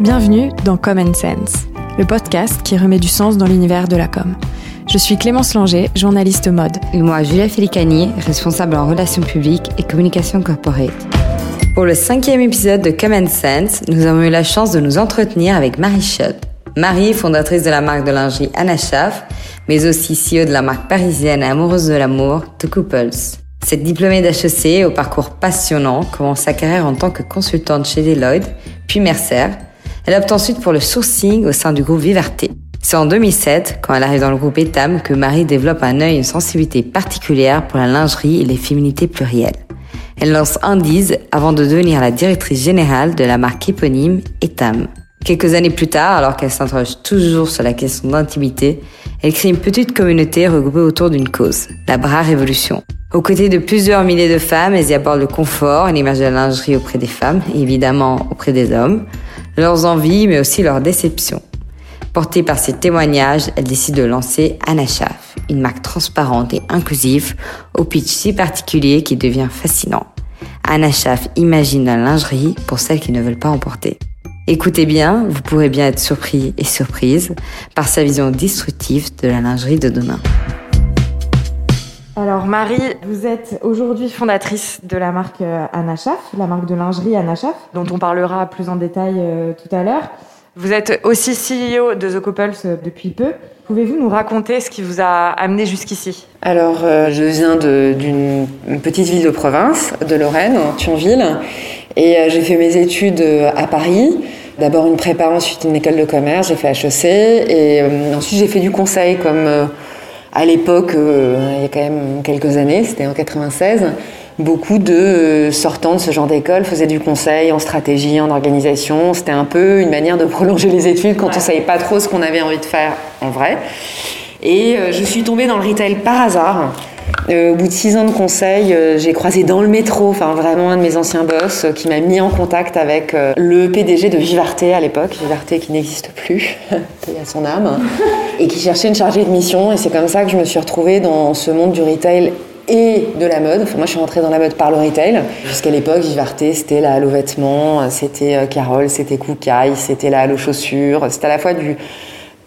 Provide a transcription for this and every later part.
Bienvenue dans Common Sense, le podcast qui remet du sens dans l'univers de la com. Je suis Clémence Langer, journaliste mode. Et moi, Julia Félicani, responsable en relations publiques et communication corporate. Pour le cinquième épisode de Common Sense, nous avons eu la chance de nous entretenir avec Marie Schott. Marie, fondatrice de la marque de lingerie Anna Schaff, mais aussi CEO de la marque parisienne amoureuse de l'amour, The Couples. Cette diplômée d'HEC au parcours passionnant commence sa carrière en tant que consultante chez Deloitte, puis Mercer, elle opte ensuite pour le sourcing au sein du groupe Vivarté. C'est en 2007, quand elle arrive dans le groupe Etam, que Marie développe un œil et une sensibilité particulière pour la lingerie et les féminités plurielles. Elle lance Indies avant de devenir la directrice générale de la marque éponyme Etam. Quelques années plus tard, alors qu'elle s'interroge toujours sur la question d'intimité, elle crée une petite communauté regroupée autour d'une cause, la Bra Révolution. Aux côtés de plusieurs milliers de femmes, elles y abordent le confort et l'image de la lingerie auprès des femmes, évidemment auprès des hommes leurs envies, mais aussi leurs déceptions. Portée par ces témoignages, elle décide de lancer Anachaf, une marque transparente et inclusive, au pitch si particulier qui devient fascinant. Anachaf imagine la lingerie pour celles qui ne veulent pas emporter. Écoutez bien, vous pourrez bien être surpris et surprise par sa vision destructive de la lingerie de demain. Alors Marie, vous êtes aujourd'hui fondatrice de la marque euh, Anachaf, la marque de lingerie Anachaf, dont on parlera plus en détail euh, tout à l'heure. Vous êtes aussi CEO de The Couples euh, depuis peu. Pouvez-vous nous raconter ce qui vous a amené jusqu'ici? Alors, je viens d'une petite ville de province, de Lorraine, Thionville, et j'ai fait mes études à Paris. D'abord une prépa, ensuite une école de commerce, j'ai fait HEC, et ensuite j'ai fait du conseil comme à l'époque, euh, il y a quand même quelques années, c'était en 96, beaucoup de euh, sortants de ce genre d'école faisaient du conseil en stratégie, en organisation. C'était un peu une manière de prolonger les études quand on savait pas trop ce qu'on avait envie de faire en vrai. Et euh, je suis tombée dans le retail par hasard. Au bout de six ans de conseil, j'ai croisé dans le métro, enfin vraiment un de mes anciens boss qui m'a mis en contact avec le PDG de Vivarté à l'époque, Vivarté qui n'existe plus, il a son âme et qui cherchait une chargée de mission. Et c'est comme ça que je me suis retrouvée dans ce monde du retail et de la mode. moi, je suis rentrée dans la mode par le retail. Jusqu'à l'époque, Vivarté, c'était la Halo Vêtements, c'était euh, Carole, c'était Koukaï, c'était la Halo Chaussures. C'était à la fois du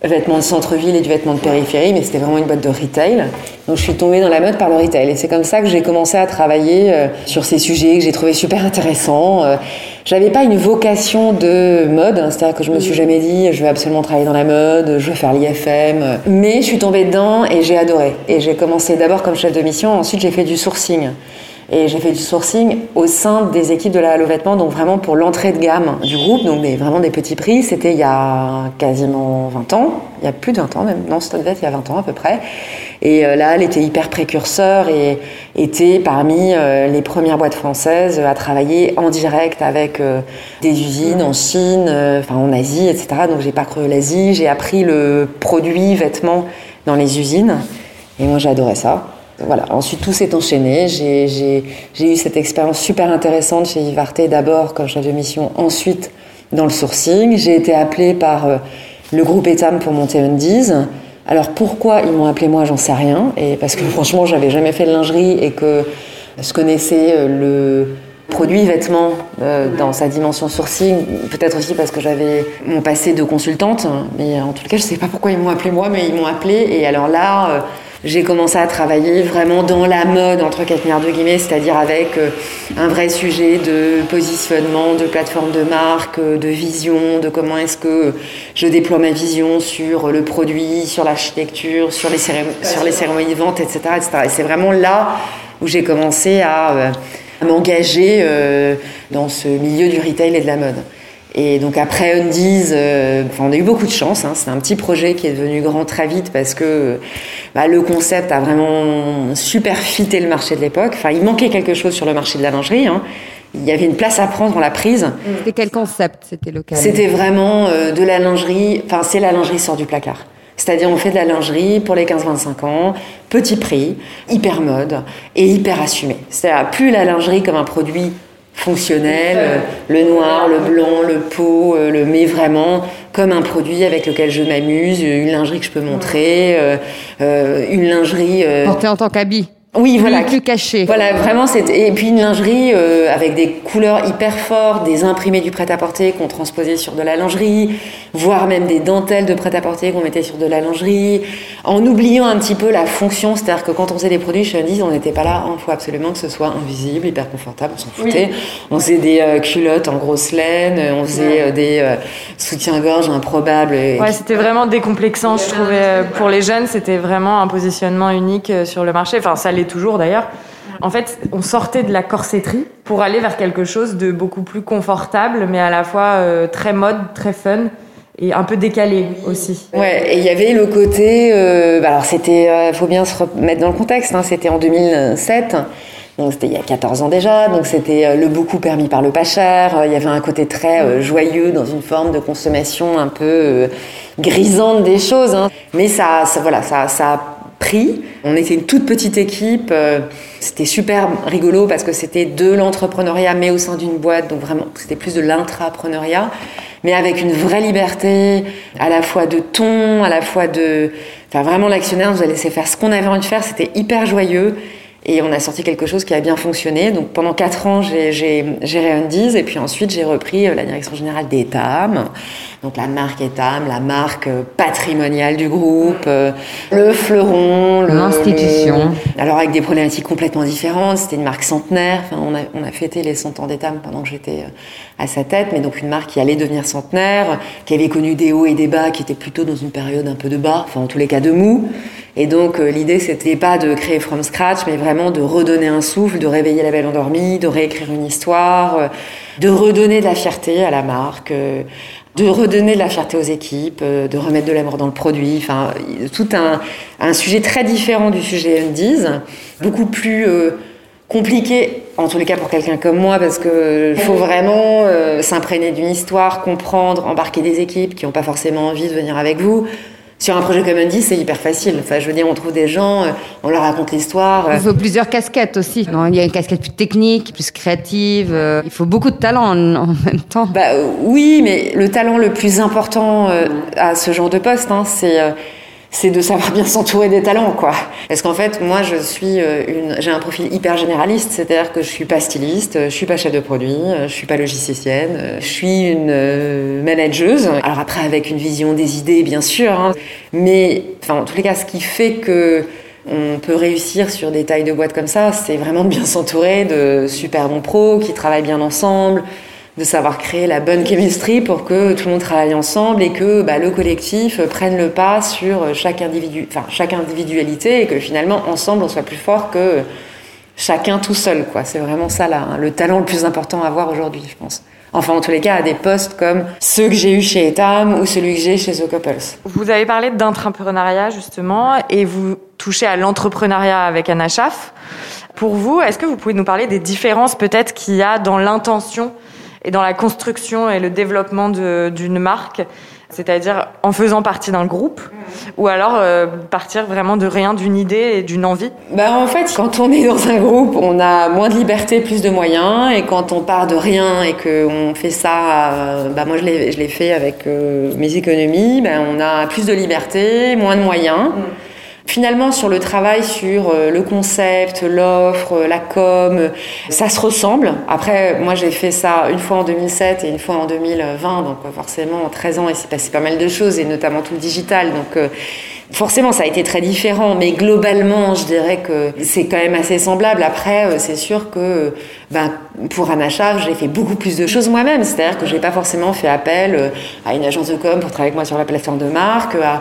vêtement de centre-ville et du vêtement de périphérie, mais c'était vraiment une boîte de retail. Donc je suis tombée dans la mode par le retail. Et c'est comme ça que j'ai commencé à travailler euh, sur ces sujets que j'ai trouvé super intéressants. Euh, j'avais pas une vocation de mode, hein, c'est-à-dire que je me suis jamais dit je veux absolument travailler dans la mode, je veux faire l'IFM. Mais je suis tombée dedans et j'ai adoré. Et j'ai commencé d'abord comme chef de mission, ensuite j'ai fait du sourcing. Et j'ai fait du sourcing au sein des équipes de la Halo Vêtements, donc vraiment pour l'entrée de gamme du groupe, donc vraiment des petits prix. C'était il y a quasiment 20 ans, il y a plus de 20 ans même, non, c'était il y a 20 ans à peu près. Et euh, là, elle était hyper précurseur et était parmi euh, les premières boîtes françaises à travailler en direct avec euh, des usines en Chine, enfin en Asie, etc. Donc j'ai parcouru l'Asie, j'ai appris le produit vêtements dans les usines et moi j'adorais ça voilà. Ensuite, tout s'est enchaîné. J'ai eu cette expérience super intéressante chez Vivarté, d'abord comme chef de mission, ensuite dans le sourcing. J'ai été appelée par euh, le groupe Etam pour monter Undies. Alors pourquoi ils m'ont appelé moi, j'en sais rien. Et parce que franchement, j'avais jamais fait de lingerie et que je connaissais euh, le produit vêtement euh, dans sa dimension sourcing, peut-être aussi parce que j'avais mon passé de consultante, mais en tout cas je sais pas pourquoi ils m'ont appelé moi, mais ils m'ont appelé et alors là j'ai commencé à travailler vraiment dans la mode, entre quatre de guillemets, c'est-à-dire avec euh, un vrai sujet de positionnement, de plateforme de marque, euh, de vision, de comment est-ce que je déploie ma vision sur le produit, sur l'architecture, sur les, sur les cérémonies de vente, etc. etc. Et c'est vraiment là où j'ai commencé à, euh, à m'engager dans ce milieu du retail et de la mode. Et donc après Undies, euh, on a eu beaucoup de chance. Hein. C'est un petit projet qui est devenu grand très vite parce que bah, le concept a vraiment super fité le marché de l'époque. Enfin, il manquait quelque chose sur le marché de la lingerie. Hein. Il y avait une place à prendre, on l'a prise. C'était quel concept? C'était local C'était vraiment euh, de la lingerie. Enfin, c'est la lingerie sort du placard. C'est-à-dire, on fait de la lingerie pour les 15-25 ans, petit prix, hyper mode et hyper assumé. C'est-à-dire, plus la lingerie comme un produit fonctionnel, euh, le noir, le blanc, le pot, euh, le met vraiment comme un produit avec lequel je m'amuse, une lingerie que je peux montrer, euh, une lingerie... Portée en tant qu'habit Oui, voilà. Plus caché. Voilà, vraiment, et puis une lingerie euh, avec des couleurs hyper fortes, des imprimés du prêt-à-porter qu'on transposait sur de la lingerie, voire même des dentelles de prêt-à-porter qu'on mettait sur de la lingerie, en oubliant un petit peu la fonction, c'est-à-dire que quand on faisait des produits chez Undies, on n'était pas là, il faut absolument que ce soit invisible, hyper confortable, on s'en foutait. On faisait des euh, culottes en grosse laine, on faisait euh, des soutiens-gorge improbables. Ouais, c'était vraiment décomplexant, je trouvais. Pour les jeunes, c'était vraiment un positionnement unique sur le marché. Enfin, ça toujours d'ailleurs. En fait, on sortait de la corsetterie pour aller vers quelque chose de beaucoup plus confortable, mais à la fois euh, très mode, très fun et un peu décalé aussi. Ouais, et il y avait le côté. Euh, bah alors, c'était. Il euh, faut bien se remettre dans le contexte. Hein, c'était en 2007. Donc c'était il y a 14 ans déjà, donc c'était le beaucoup permis par le pas cher. Il y avait un côté très joyeux dans une forme de consommation un peu grisante des choses. Hein. Mais ça, ça, voilà, ça, ça On était une toute petite équipe. Euh, c'était super rigolo parce que c'était de l'entrepreneuriat, mais au sein d'une boîte. Donc vraiment, c'était plus de l'intrapreneuriat, mais avec une vraie liberté, à la fois de ton, à la fois de. Enfin, vraiment, l'actionnaire nous a laissé faire ce qu'on avait envie de faire. C'était hyper joyeux. Et on a sorti quelque chose qui a bien fonctionné. Donc pendant quatre ans, j'ai géré Undies et puis ensuite j'ai repris euh, la direction générale d'Etam. Donc la marque Etam, la marque euh, patrimoniale du groupe, euh, le fleuron, l'institution. Alors avec des problématiques complètement différentes. C'était une marque centenaire. Enfin, on, a, on a fêté les 100 ans d'Etam pendant que j'étais à sa tête, mais donc une marque qui allait devenir centenaire, qui avait connu des hauts et des bas, qui était plutôt dans une période un peu de bas, enfin en tous les cas de mou. Et donc euh, l'idée c'était pas de créer from scratch, mais vraiment de redonner un souffle, de réveiller la belle endormie, de réécrire une histoire, euh, de redonner de la fierté à la marque, euh, de redonner de la fierté aux équipes, de remettre de l'amour dans le produit. Enfin, tout un, sujet très différent du sujet Undies, beaucoup plus compliqué, en tous les cas pour quelqu'un comme moi, parce qu'il faut vraiment s'imprégner d'une histoire, comprendre, embarquer des équipes qui n'ont pas forcément envie de venir avec vous. Sur un projet comme Andy, c'est hyper facile. Enfin, je veux dire, on trouve des gens, euh, on leur raconte l'histoire. Il faut plusieurs casquettes aussi. il y a une casquette plus technique, plus créative. Euh, il faut beaucoup de talent en, même temps. Bah oui, mais le talent le plus important euh, à ce genre de poste, hein, c'est c'est de savoir bien s'entourer des talents, quoi. Parce qu'en fait, moi, je suis euh, une, j'ai un profil hyper généraliste, c'est-à-dire que je suis pas styliste, je suis pas chef de produit, je suis pas logicienne, je suis une euh, manageuse. Alors après, avec une vision des idées, bien sûr, hein. mais enfin, en tous les cas, ce qui fait que on peut réussir sur des tailles de boîte comme ça, c'est vraiment de bien s'entourer de super bons pros qui travaillent bien ensemble, de savoir créer la bonne chemistry pour que tout le monde travaille ensemble et que bah, le collectif prenne le pas sur chaque, individu, enfin, chaque individualité et que finalement ensemble on soit plus fort que chacun tout seul. C'est vraiment ça là, hein, le talent le plus important à avoir aujourd'hui, je pense. Enfin, en tous les cas, à des postes comme ceux que j'ai eu chez Etam ou celui que j'ai chez The Couples. Vous avez parlé d'intrapreneuriat justement et vous touchez à l'entrepreneuriat avec Anna Schaff. Pour vous, est-ce que vous pouvez nous parler des différences peut-être qu'il y a dans l'intention et dans la construction et le développement d'une marque, c'est-à-dire en faisant partie d'un groupe, ou alors euh, partir vraiment de rien, d'une idée et d'une envie bah, En fait, quand on est dans un groupe, on a moins de liberté, plus de moyens, et quand on part de rien et qu'on fait ça, euh, bah, moi je l'ai fait avec euh, mes économies, bah, on a plus de liberté, moins de moyens. Mm. Finalement, sur le travail sur euh, le concept, l'offre, la com, ça se ressemble. Après, moi, j'ai fait ça une fois en 2007 et une fois en 2020, donc euh, forcément, en 13 ans, il s'est passé pas mal de choses, et notamment tout le digital. Donc, euh, forcément, ça a été très différent, mais globalement, je dirais que c'est quand même assez semblable. Après, c'est sûr que ben, pour Anacha, j'ai fait beaucoup plus de choses moi-même. C'est-à-dire que je n'ai pas forcément fait appel à une agence de com pour travailler avec moi sur la plateforme de marque, à euh,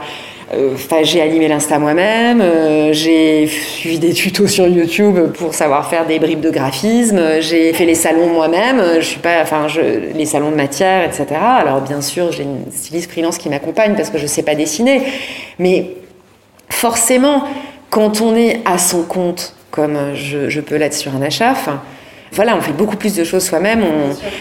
enfin, j'ai animé l'Insta moi-même, euh, j'ai suivi des tutos sur YouTube pour savoir faire des bribes de graphisme, j'ai fait les salons moi-même, les salons de matière, etc. Alors bien sûr, j'ai une styliste freelance qui m'accompagne parce que je sais pas dessiner, mais forcément, quand on est à son compte, comme je, je peux l'être sur un achat, voilà, on fait beaucoup plus de choses soi-même.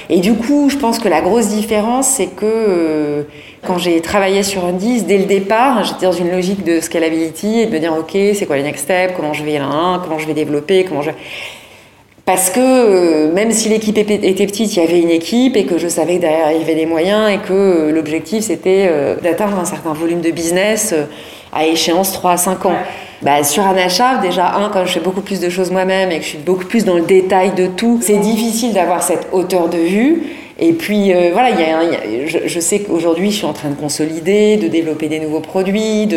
Et du coup, je pense que la grosse différence, c'est que euh, quand j'ai travaillé sur Undies, dès le départ, j'étais dans une logique de scalability et de me dire, OK, c'est quoi les next steps, comment je vais là, comment je vais développer, comment je... Parce que euh, même si l'équipe était petite, il y avait une équipe et que je savais que derrière il y avait des moyens et que euh, l'objectif c'était d'atteindre un certain volume de business à échéance 3 à 5 ans. Bah, sur Anachaf, déjà, un, quand je fais beaucoup plus de choses moi-même et que je suis beaucoup plus dans le détail de tout, c'est difficile d'avoir cette hauteur de vue. Et puis euh, voilà, y a, je, sais qu'aujourd'hui je suis en train de consolider, de développer des nouveaux produits,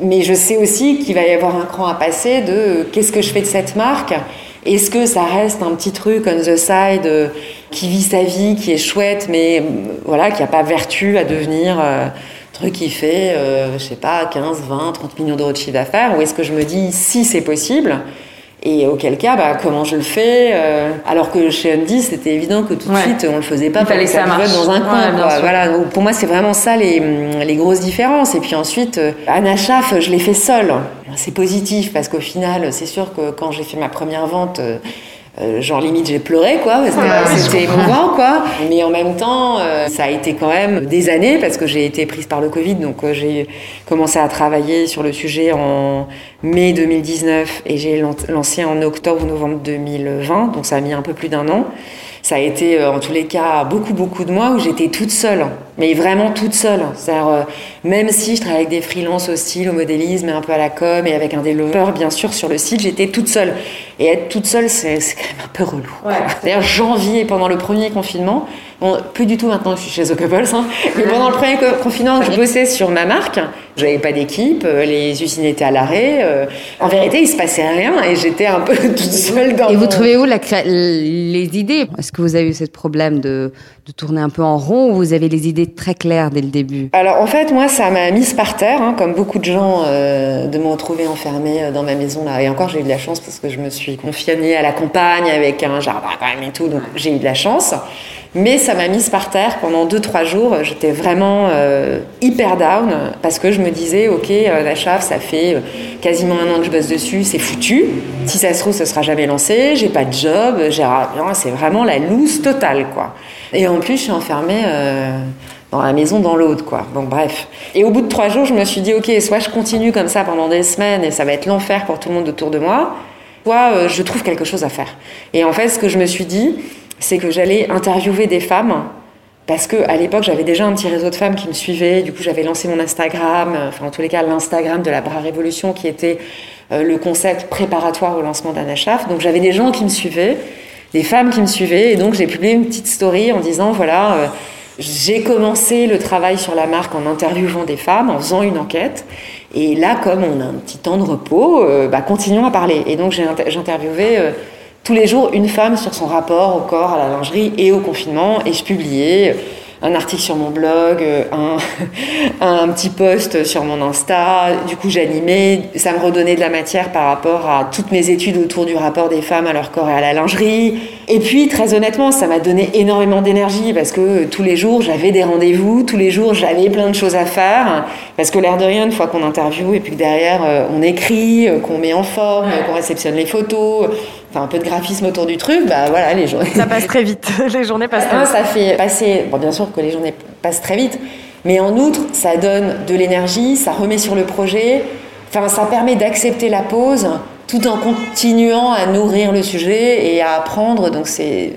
mais je sais aussi qu'il va y avoir un cran à passer de euh, qu'est-ce que je fais de cette marque? Est-ce que ça reste un petit truc on the side euh, qui vit sa vie, qui est chouette, mais voilà, qui n'a pas vertu à devenir truc qui fait, je sais pas, 15, 20, 30 millions d'euros de chiffre d'affaires Ou est-ce que je me dis si c'est possible et auquel cas, bah, comment je le fais euh, Alors que chez Andy, c'était évident que tout de suite, on le faisait pas. Il fallait que ça marche. dans un coin. Voilà. Donc, pour moi, c'est vraiment ça les, les, grosses différences. Et puis ensuite, euh, Anna Schaff, je l'ai fait seule. C'est positif parce qu'au final, c'est sûr que quand j'ai fait ma première vente, euh, genre limite j'ai pleuré quoi parce que c'était émouvant quoi. Mais en même temps euh, ça a été quand même des années parce que j'ai été prise par le Covid donc euh, j'ai commencé à travailler sur le sujet en mai 2019 et j'ai lancé en octobre novembre 2020 donc ça a mis un peu plus d'un an. Ça a été en tous les cas beaucoup beaucoup de mois où j'étais toute seule mais vraiment toute seule c'est-à-dire même si je travaille avec des freelances au style au modélisme et un peu à la com et avec un développeur bien sûr sur le site j'étais toute seule et être toute seule, c'est quand même un peu relou. D'ailleurs, janvier, pendant le premier confinement, bon, plus du tout maintenant que je suis chez The Couples, hein, mais pendant le premier confinement, je bossais sur ma marque. J'avais pas d'équipe, euh, les usines étaient à l'arrêt. Euh, en vérité, il se passait rien et j'étais un peu toute seule dans. Et vous trouvez où la les idées? Est-ce que vous avez eu ce problème de, de, tourner un peu en rond ou vous avez les idées très claires dès le début Alors en fait, moi, ça m'a mise par terre, hein, comme beaucoup de gens, euh, de me retrouver enfermée dans ma maison là. Et encore, j'ai eu de la chance parce que je me suis suis à la campagne avec un jardin quand même et tout, donc j'ai eu de la chance. Mais ça m'a mise par terre pendant 2-3 jours. J'étais vraiment euh, hyper down parce que je me disais, ok, euh, la chave, ça fait euh, quasiment un an que je bosse dessus, c'est foutu. Si ça se trouve, ça sera jamais lancé. J'ai pas de job, c'est vraiment la loose totale, quoi. Et en plus, je suis enfermée dans la maison dans l'autre, quoi. Donc bref. Et au bout de trois jours, je me suis dit, ok, soit je continue comme ça pendant des semaines et ça va être l'enfer pour tout le monde autour de moi, euh, je trouve quelque chose à faire. Et en fait, ce que je me suis dit, c'est que j'allais interviewer des femmes parce que à l'époque j'avais déjà un petit réseau de femmes qui me suivaient. Du coup, j'avais lancé mon Instagram, euh, enfin en tous les cas l'Instagram de la Bras Révolution, qui était euh, le concept préparatoire au lancement d'Anachaf. Donc j'avais des gens qui me suivaient, des femmes qui me suivaient, et donc j'ai publié une petite story en disant voilà. J'ai commencé le travail sur la marque en interviewant des femmes, en faisant une enquête. Et là, comme on a un petit temps de repos, euh, bah, continuons à parler. Et donc, j'ai interviewé euh, tous les jours une femme sur son rapport au corps, à la lingerie et au confinement. Et je publiais un article sur mon blog, euh, un, un, petit post sur mon Insta. Du coup, j'animais. Ça me redonnait de la matière par rapport à toutes mes études autour du rapport des femmes à leur corps et à la lingerie. Et puis, très honnêtement, ça m'a donné énormément d'énergie parce que tous les jours, j'avais des rendez-vous, tous les jours, j'avais plein de choses à faire. Parce que l'air de rien, une fois qu'on interviewe et puis que derrière, euh, on écrit, euh, qu'on met en forme, qu'on réceptionne les photos, enfin un peu de graphisme autour du truc, bah voilà, les journées. Ça passe très vite. les journées passent très vite. Ça fait passer. Bon, bien sûr que les journées passent très vite, mais en outre, ça donne de l'énergie, ça remet sur le projet. Enfin, ça permet d'accepter la pause tout en continuant à nourrir le sujet et à apprendre. Donc c'est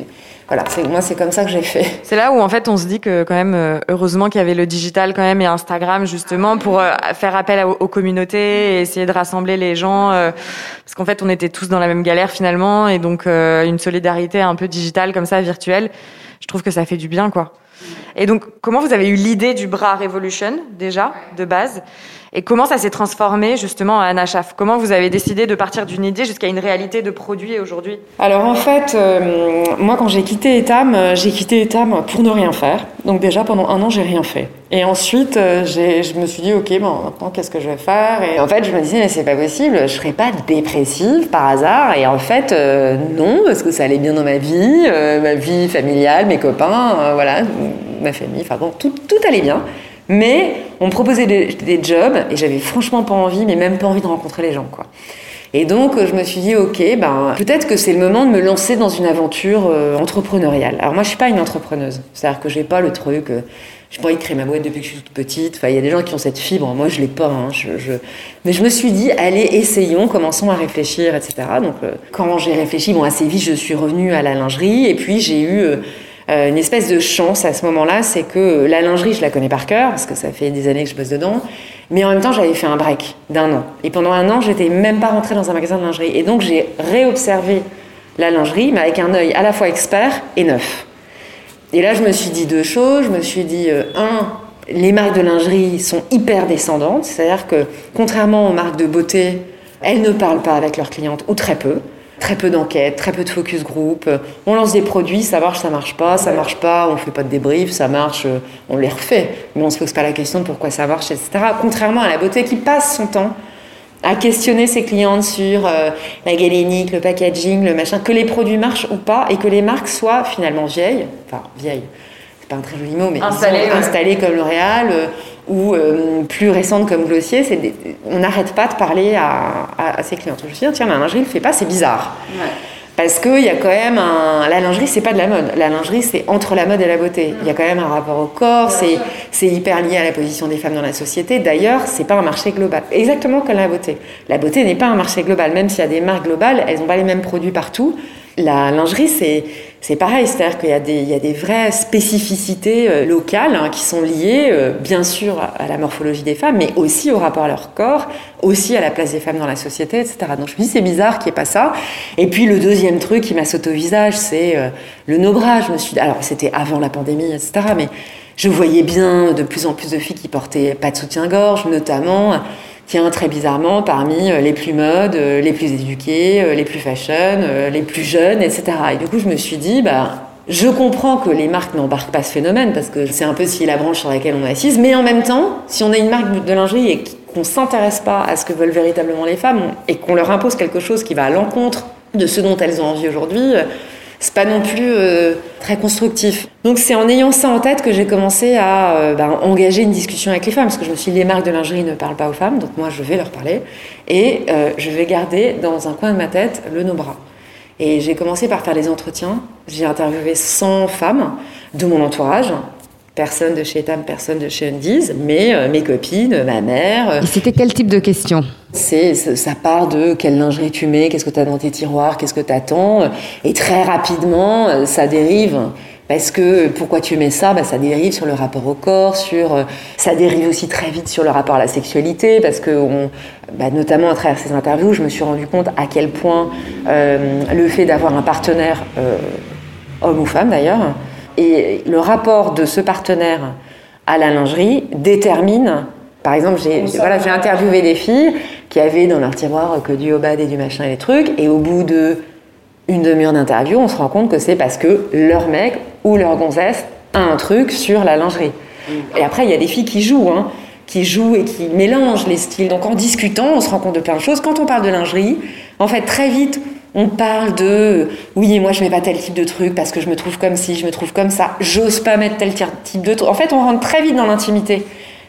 voilà, moi c'est comme ça que j'ai fait. C'est là où en fait on se dit que quand même euh, heureusement qu'il y avait le digital quand même et Instagram justement pour euh, faire appel aux, communautés et essayer de rassembler les gens euh, parce qu'en fait on était tous dans la même galère finalement et donc une solidarité un peu digitale comme ça virtuelle, je trouve que ça fait du bien quoi. Et donc comment vous avez eu l'idée du bras Revolution déjà de base? Et comment ça s'est transformé justement à Anachaf Comment vous avez décidé de partir d'une idée jusqu'à une réalité de produit aujourd'hui? Alors en fait, euh, moi quand j'ai quitté Etam, euh, j'ai quitté Etam pour ne rien faire. Donc déjà pendant un an, j'ai rien fait. Et ensuite, euh, je me suis dit, ok, bon, maintenant qu'est-ce que je vais faire? Et en fait, je me disais, mais c'est pas possible, je serais pas dépressive par hasard. Et en fait, non, parce que ça allait bien dans ma vie, ma vie familiale, mes copains, voilà, ma famille, enfin bon, tout, tout allait bien. Mais on me proposait des, jobs et j'avais franchement pas envie, mais même pas envie de rencontrer les gens, quoi. Et donc, je me suis dit, ok, ben, peut-être que c'est le moment de me lancer dans une aventure euh, entrepreneuriale. Alors, moi, je suis pas une entrepreneuse. C'est-à-dire que j'ai pas le truc, euh, j'ai pas envie de créer ma boîte depuis que je suis toute petite. Enfin, il y a des gens qui ont cette fibre. Moi, je l'ai pas. Hein. Mais je me suis dit, allez, essayons, commençons à réfléchir, etc. Donc, euh, quand j'ai réfléchi, bon, assez vite, je suis revenue à la lingerie et puis j'ai eu euh, une espèce de chance à ce moment-là, c'est que la lingerie, je la connais par cœur, parce que ça fait des années que je bosse dedans, mais en même temps, j'avais fait un break d'un an. Et pendant un an, j'étais même pas rentrée dans un magasin de lingerie. Et donc, j'ai réobservé la lingerie, mais avec un œil à la fois expert et neuf. Et là, je me suis dit deux choses. Je me suis dit, euh, un, les marques de lingerie sont hyper descendantes, c'est-à-dire que contrairement aux marques de beauté, elles ne parlent pas avec leurs clientes ou très peu très peu d'enquêtes, très peu de focus group. On lance des produits, ça marche, ça marche pas, ça marche pas, on fait pas de débrief, ça marche, on les refait, mais on se pose pas la question de pourquoi ça marche, etc. Contrairement à la beauté qui passe son temps à questionner ses clientes sur euh, la galénique, le packaging, le machin, que les produits marchent ou pas, et que les marques soient finalement vieilles, enfin vieilles, c'est pas un très joli mot, mais installées, comme L'Oréal, euh, ou euh, plus récentes comme Glossier, on n'arrête pas de parler à, à, ses clients. Je me suis dit, tiens, la lingerie ne le fait pas, c'est bizarre. Parce qu'il y a quand même un. La lingerie, c'est pas de la mode. La lingerie, c'est entre la mode et la beauté. Il y a quand même un rapport au corps, c'est hyper lié à la position des femmes dans la société. D'ailleurs, c'est pas un marché global. Exactement comme la beauté. La beauté n'est pas un marché global. Même s'il y a des marques globales, elles n'ont pas les mêmes produits partout. La lingerie, c'est c'est pareil, c'est-à-dire qu'il y, a des, vraies spécificités euh, locales hein, qui sont liées, euh, bien sûr, à la morphologie des femmes, mais aussi au rapport à leur corps, aussi à la place des femmes dans la société, etc. Donc je me dis, c'est bizarre qu'il n'y ait pas ça. Et puis le deuxième truc qui m'a sauté au visage, c'est euh, le nobrage. Alors c'était avant la pandémie, etc. Mais je voyais bien de plus en plus de filles qui portaient pas de soutien-gorge, notamment très bizarrement, parmi euh, les plus modes, euh, les plus éduqués, euh, les plus fashion, les plus jeunes, etc. Et du coup, je me suis dit, bah, je comprends que les marques n'embarquent pas ce phénomène parce que c'est un peu si la branche sur laquelle on est assise, mais en même temps, si on est une marque de lingerie et qu'on s'intéresse pas à ce que veulent véritablement les femmes et qu'on leur impose quelque chose qui va à l'encontre de ce dont elles ont envie aujourd'hui, c'est pas non plus euh, très constructif. Donc c'est en ayant ça en tête que j'ai commencé à euh, bah, engager une discussion avec les femmes, parce que je me suis dit les marques de lingerie ne parlent pas aux femmes, donc moi je vais leur parler, et euh, je vais garder dans un coin de ma tête le no-bras. Et j'ai commencé par faire des entretiens. J'ai interviewé 100 femmes de mon entourage, personne de chez Etam, personne de chez Undies, mais euh, mes copines, ma mère. Et c'était quel type de questions c'est, ça part de quelle lingerie tu mets, qu'est-ce que tu as dans tes tiroirs, qu'est-ce que tu attends. Et très rapidement, euh, ça dérive. Parce que pourquoi tu mets ça bah, Ça dérive sur le rapport au corps, sur, euh, ça dérive aussi très vite sur le rapport à la sexualité, parce que on, bah, notamment à travers ces interviews, je me suis rendu compte à quel point le fait d'avoir un partenaire, homme ou femme d'ailleurs, et le rapport de ce partenaire à la lingerie détermine. Par exemple, j'ai voilà, interviewé des filles qui avaient dans leur tiroir que du obad et du machin et des trucs, et au bout de une demi-heure d'interview, on se rend compte que c'est parce que leur mec ou leur gonzesse a un truc sur la lingerie. Mm. Et après, il y a des filles qui jouent, hein, qui jouent et qui mélangent les styles. Donc en discutant, on se rend compte de plein de choses. Quand on parle de lingerie, en fait, très vite, on parle de oui, moi je mets pas tel type de truc parce que je me trouve comme si, je me trouve comme ça, j'ose pas mettre tel type de truc. En fait, on rentre très vite dans l'intimité,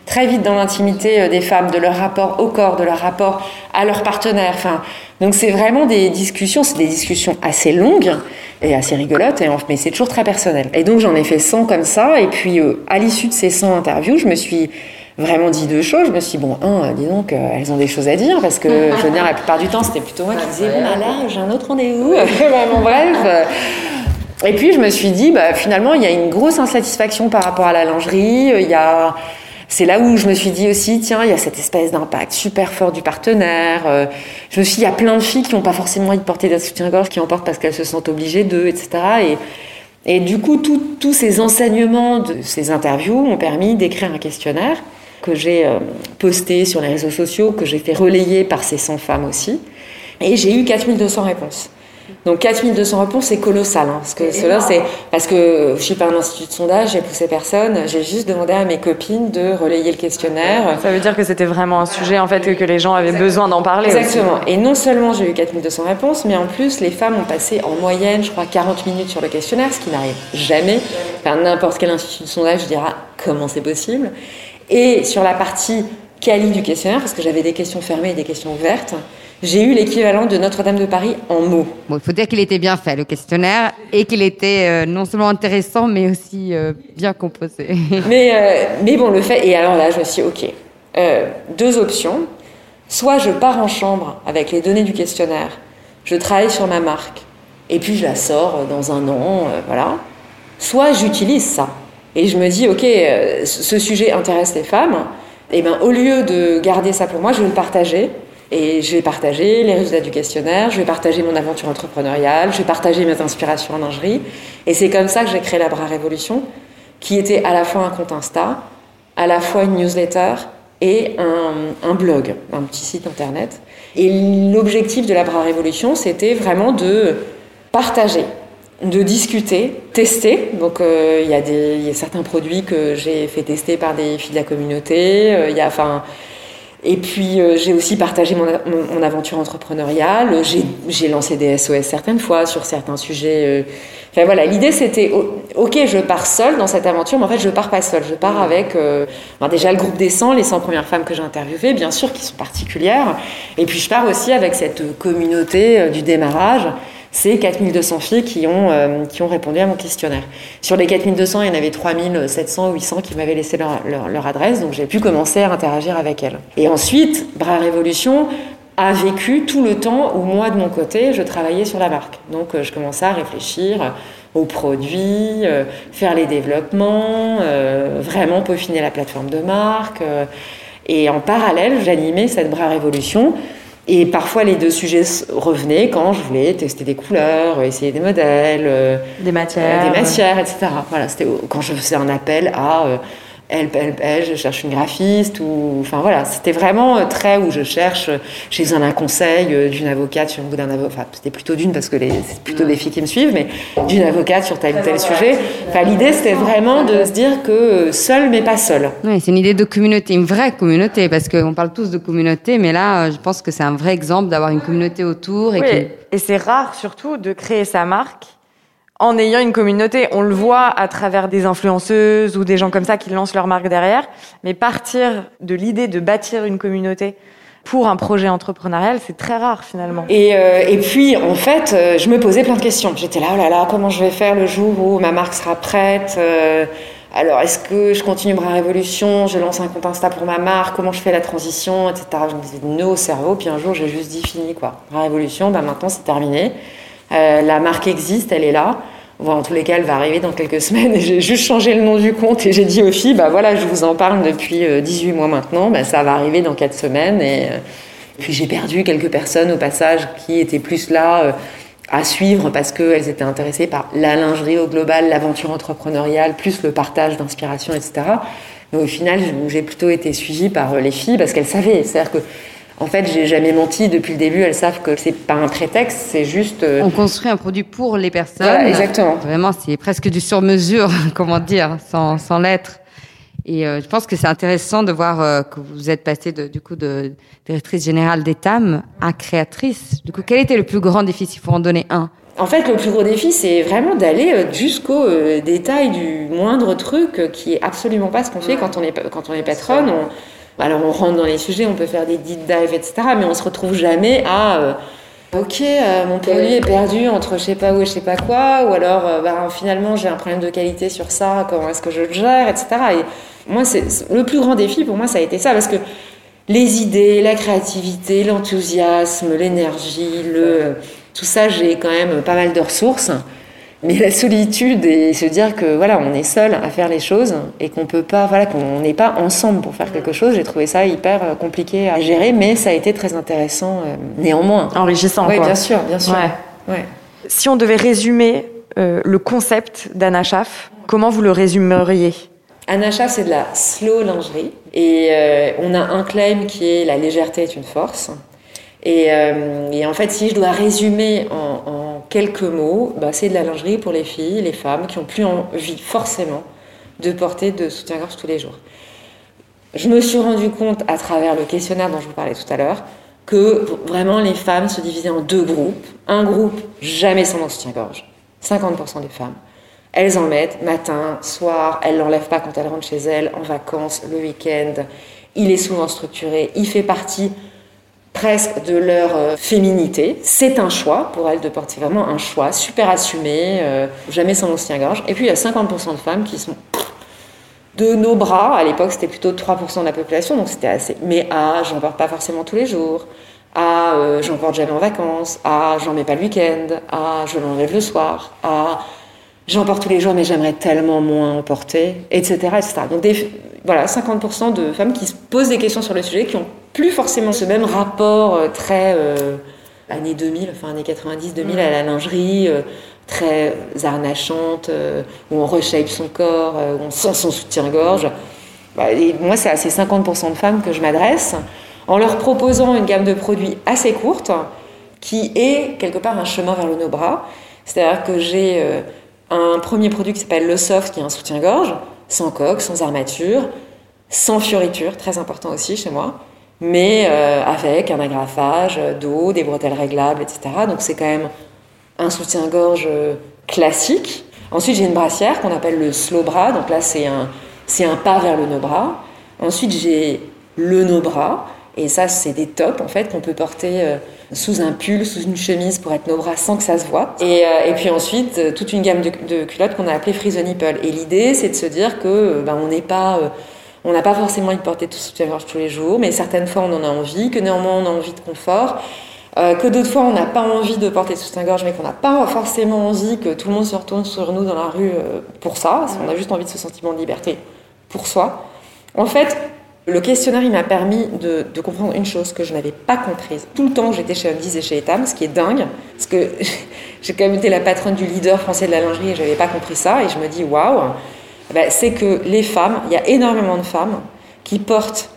très vite dans l'intimité euh, des femmes, de leur rapport au corps, de leur rapport à leur partenaire. Enfin, donc c'est vraiment des discussions, c'est des discussions assez longues et assez rigolotes, et, mais c'est toujours très personnel. Et donc j'en ai fait 100 comme ça, et puis euh, à l'issue de ces 100 interviews, je me suis vraiment dit deux choses. Je me suis dit, bon, un, dis donc, euh, elles ont des choses à dire, parce que je veux dire, la plupart du temps, c'était plutôt moi qui disais, bon, ah là, j'ai un autre rendez-vous. bref. Et puis, je me suis dit, bah, finalement, il y a une grosse insatisfaction par rapport à la lingerie. Il y a. C'est là où je me suis dit aussi, tiens, il y a cette espèce d'impact super fort du partenaire. Euh, je me suis dit, il y a plein de filles qui n'ont pas forcément envie de porter d'un soutien-gorge, qui en portent parce qu'elles se sentent obligées d'eux, etc. Et, et du coup, tous ces enseignements de ces interviews ont permis d'écrire un questionnaire que j'ai euh, posté sur les réseaux sociaux, que j'ai fait relayer par ces 100 femmes aussi. Et j'ai eu 4200 réponses. Donc 4200 réponses, c'est colossal. Hein, parce que cela, c'est parce que je suis pas un institut de sondage, j'ai poussé personne. J'ai juste demandé à mes copines de relayer le questionnaire. Ça veut dire que c'était vraiment un sujet en fait que, les gens avaient besoin d'en parler. Exactement. Et non seulement j'ai eu 4200 réponses, mais en plus les femmes ont passé en moyenne, je crois, 40 minutes sur le questionnaire, ce qui n'arrive jamais. Enfin, n'importe quel institut de sondage dira comment c'est possible. Et sur la partie quali du questionnaire, parce que j'avais des questions fermées et des questions ouvertes, j'ai eu l'équivalent de Notre-Dame de Paris en mots. Bon, il faut dire qu'il était bien fait, le questionnaire, et qu'il était euh, non seulement intéressant, mais aussi euh, bien composé. mais, euh, mais bon, le fait... Et alors là, je me suis dit, OK, deux options. Soit je pars en chambre avec les données du questionnaire, je travaille sur ma marque, et puis je la sors dans un an, voilà. soit j'utilise ça. Et je me dis, ok, euh, ce sujet intéresse les femmes, et ben au lieu de garder ça pour moi, je vais le partager. Et je vais partager les résultats du questionnaire, je vais partager mon aventure entrepreneuriale, je vais partager mes inspirations en lingerie. Et c'est comme ça que j'ai créé la Bra Révolution, qui était à la fois un compte Insta, à la fois une newsletter et un, un blog, un petit site internet. Et l'objectif de la Bra Révolution, c'était vraiment de partager de discuter, tester. Donc euh, il y, a certains produits que j'ai fait tester par des filles de la communauté. Euh, il y a, enfin, et puis euh, j'ai aussi partagé mon, mon, aventure entrepreneuriale. J'ai lancé des SOS certaines fois sur certains sujets. Enfin voilà, l'idée c'était ok, je pars seule dans cette aventure, mais en fait je pars pas seule. Je pars avec ben, déjà le groupe des 100, les 100 premières femmes que j'ai interviewées, bien sûr, qui sont particulières. Et puis je pars aussi avec cette communauté du démarrage c'est 4200 filles qui ont, euh, qui ont répondu à mon questionnaire. Sur les 4200, il y en avait 3700 ou 800 qui m'avaient laissé leur, leur, adresse, donc j'ai pu commencer à interagir avec elles. Et ensuite, Bras Révolution a vécu tout le temps où moi, de mon côté, je travaillais sur la marque. Donc euh, je commençais à réfléchir aux produits, euh, faire les développements, vraiment peaufiner la plateforme de marque. et en parallèle, j'animais cette Bras Révolution et parfois, les deux sujets revenaient quand je voulais tester des couleurs, essayer des modèles, euh, des matières, des matières, etc. Voilà, c'était quand je faisais un appel à euh, elle, elle, elle, je cherche une graphiste ou enfin voilà. C'était vraiment euh, très où je cherche j'ai besoin d'un conseil euh, d'une avocate sur d'un avocat. Enfin c'était plutôt d'une parce que c'est plutôt des filles qui me suivent mais d'une avocate sur tel ou tel sujet. Enfin l'idée c'était vraiment de se dire que euh, seul mais pas seul oui c'est une idée de communauté une vraie communauté parce qu'on parle tous de communauté mais là je pense que c'est un vrai exemple d'avoir une communauté autour et oui. et c'est rare surtout de créer sa marque en ayant une communauté. On le voit à travers des influenceuses ou des gens comme ça qui lancent leur marque derrière. Mais partir de l'idée de bâtir une communauté pour un projet entrepreneurial, c'est très rare finalement. Et, euh, puis, en fait, euh, je me posais plein de questions. J'étais là, oh là là, comment je vais faire le jour où ma marque sera prête euh, Alors, est-ce que je continue Bras Révolution Je lance un compte Insta pour ma marque Comment je fais la transition Etc. Je me disais, no cerveau. Puis un jour, j'ai juste dit, fini quoi. Bras Révolution, bah, maintenant c'est terminé. la marque existe, elle est là en tous les cas, elle va arriver dans quelques semaines. Et j'ai juste changé le nom du compte et j'ai dit aux filles, bah voilà, je vous en parle depuis 18 euh, mois maintenant. Bah, ça va arriver dans 4 semaines. Et euh, puis j'ai perdu quelques personnes au passage qui étaient plus là euh, à suivre parce qu'elles étaient intéressées par la lingerie au global, l'aventure entrepreneuriale, plus le partage d'inspiration, etc. Mais au final, j'ai plutôt été suivie par les filles parce qu'elles savaient. C'est-à-dire que en fait, j'ai jamais menti depuis le début. Elles savent que c'est pas un prétexte, c'est juste. Euh, On construit un produit pour les personnes. Voilà, exactement. Vraiment, c'est presque du sur-mesure, comment dire, sans, sans l'être. Et euh, je pense que c'est intéressant de voir euh, que vous êtes passé de, du coup de directrice générale d'ETAM à créatrice. Du coup, quel était le plus grand défi, s'il faut en donner un? En fait, le plus gros défi, c'est vraiment d'aller jusqu'au détail du moindre truc qui est absolument pas ce qu'on fait quand on est quand on est patronne. On, alors on rentre dans les sujets, on peut faire des deep dives, etc. Mais on se retrouve jamais à euh, ok, euh, mon produit est perdu entre je sais pas où et je sais pas quoi, ou alors euh, bah, finalement j'ai un problème de qualité sur ça, comment est-ce que je le gère, etc. Et moi, c'est le plus grand défi pour moi, ça a été ça, parce que les idées, la créativité, l'enthousiasme, l'énergie, le tout ça, j'ai quand même pas mal de ressources. Mais la solitude et se dire que voilà, on est seul à faire les choses et qu'on peut pas, voilà, qu'on n'est pas ensemble pour faire quelque chose, j'ai trouvé ça hyper euh, compliqué à gérer, mais ça a été très intéressant euh, néanmoins. Enrichissant. Oui, bien sûr, bien sûr. Ouais. Si on devait résumer euh, le concept d'Anna Schaff, comment vous le résumeriez? Anna Schaff, c'est de la slow lingerie et on a un claim qui est la légèreté est une force. Et, et en fait, si je dois résumer en, en quelques mots, bah, c'est de la lingerie pour les filles, les femmes qui ont plus envie forcément de porter de soutien-gorge tous les jours. Je me suis rendu compte à travers le questionnaire dont je vous parlais tout à l'heure que vraiment les femmes se divisaient en deux groupes. Un groupe jamais sans soutien-gorge, 50% des femmes. Elles en mettent matin, soir, elles l'enlèvent pas quand elles rentrent chez elles, en vacances, le week-end. Il est souvent structuré, il fait partie presque de leur euh, féminité. C'est un choix pour elles de porter vraiment un choix super assumé, euh, jamais sans soutien-gorge. Et puis il y a 50% de femmes qui sont de nos bras. À l'époque, c'était plutôt 3% de la population, donc c'était assez. Mais ah, j'en porte pas forcément tous les jours. Ah, j'en porte jamais en vacances. Ah, j'en mets pas le week-end. Ah, je l'enlève le soir. Ah, j'en porte tous les jours, mais j'aimerais tellement moins en porter, etc. etc. Donc voilà, 50% de femmes qui se posent des questions sur le sujet, qui ont plus forcément ce même rapport euh, très euh, années 2000, enfin années 90, 2000 à la lingerie, euh, très arnachante, où on reshape son corps, où on sent son soutien-gorge. Bah, moi, c'est à ces 50% de femmes que je m'adresse, en leur proposant une gamme de produits assez courte, qui est quelque part un chemin vers le no-bras. C'est-à-dire que j'ai un premier produit qui s'appelle le Soft, qui est un soutien-gorge, sans coque, sans armature, sans fioriture, très important aussi chez moi, mais euh, avec un agrafage d'eau, des bretelles réglables, etc. Donc c'est quand même un soutien-gorge euh, classique. Ensuite, j'ai une brassière qu'on appelle le slow bras, donc là c'est un, c'est un pas vers le no-bras. Ensuite, j'ai le no-bras, et ça, c'est des tops en fait qu'on peut porter euh, sous un pull, sous une chemise pour être nos bras sans que ça se voit. Et, euh, et puis ensuite, euh, toute une gamme de, culottes qu'on a appelées the Nipple. Et l'idée, c'est de se dire que ben, on n'est pas, on n'a pas forcément envie de porter tout soutien-gorge tous les jours, mais certaines fois on en a envie, que néanmoins on a envie de confort. que d'autres fois on n'a pas envie de porter soutien-gorge, mais qu'on n'a pas forcément envie que tout le monde se retourne sur nous dans la rue pour ça. On a juste envie de ce sentiment de liberté pour soi. En fait, le questionnaire, il m'a permis de, comprendre une chose que je n'avais pas comprise. Tout le temps, j'étais chez Humdies et chez Etam, ce qui est dingue, parce que j'ai quand même été la patronne du leader français de la lingerie et je n'avais pas compris ça. Et je me dis, waouh, ben, c'est que les femmes, il y a énormément de femmes qui portent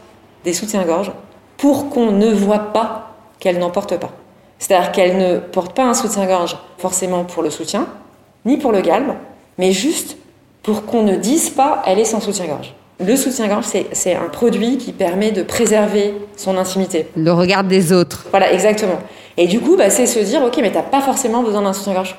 des soutiens-gorge pour qu'on ne voit pas qu'elles n'en portent pas. C'est-à-dire qu'elles ne portent pas un soutien-gorge forcément pour le soutien, ni pour le galbe, mais juste pour qu'on ne dise pas elle est sans soutien-gorge. Le soutien-gorge, c'est un produit qui permet de préserver son intimité. Le regard des autres. Voilà, exactement. Et du coup, bah, c'est se dire, ok, mais t'as pas forcément besoin d'un soutien-gorge.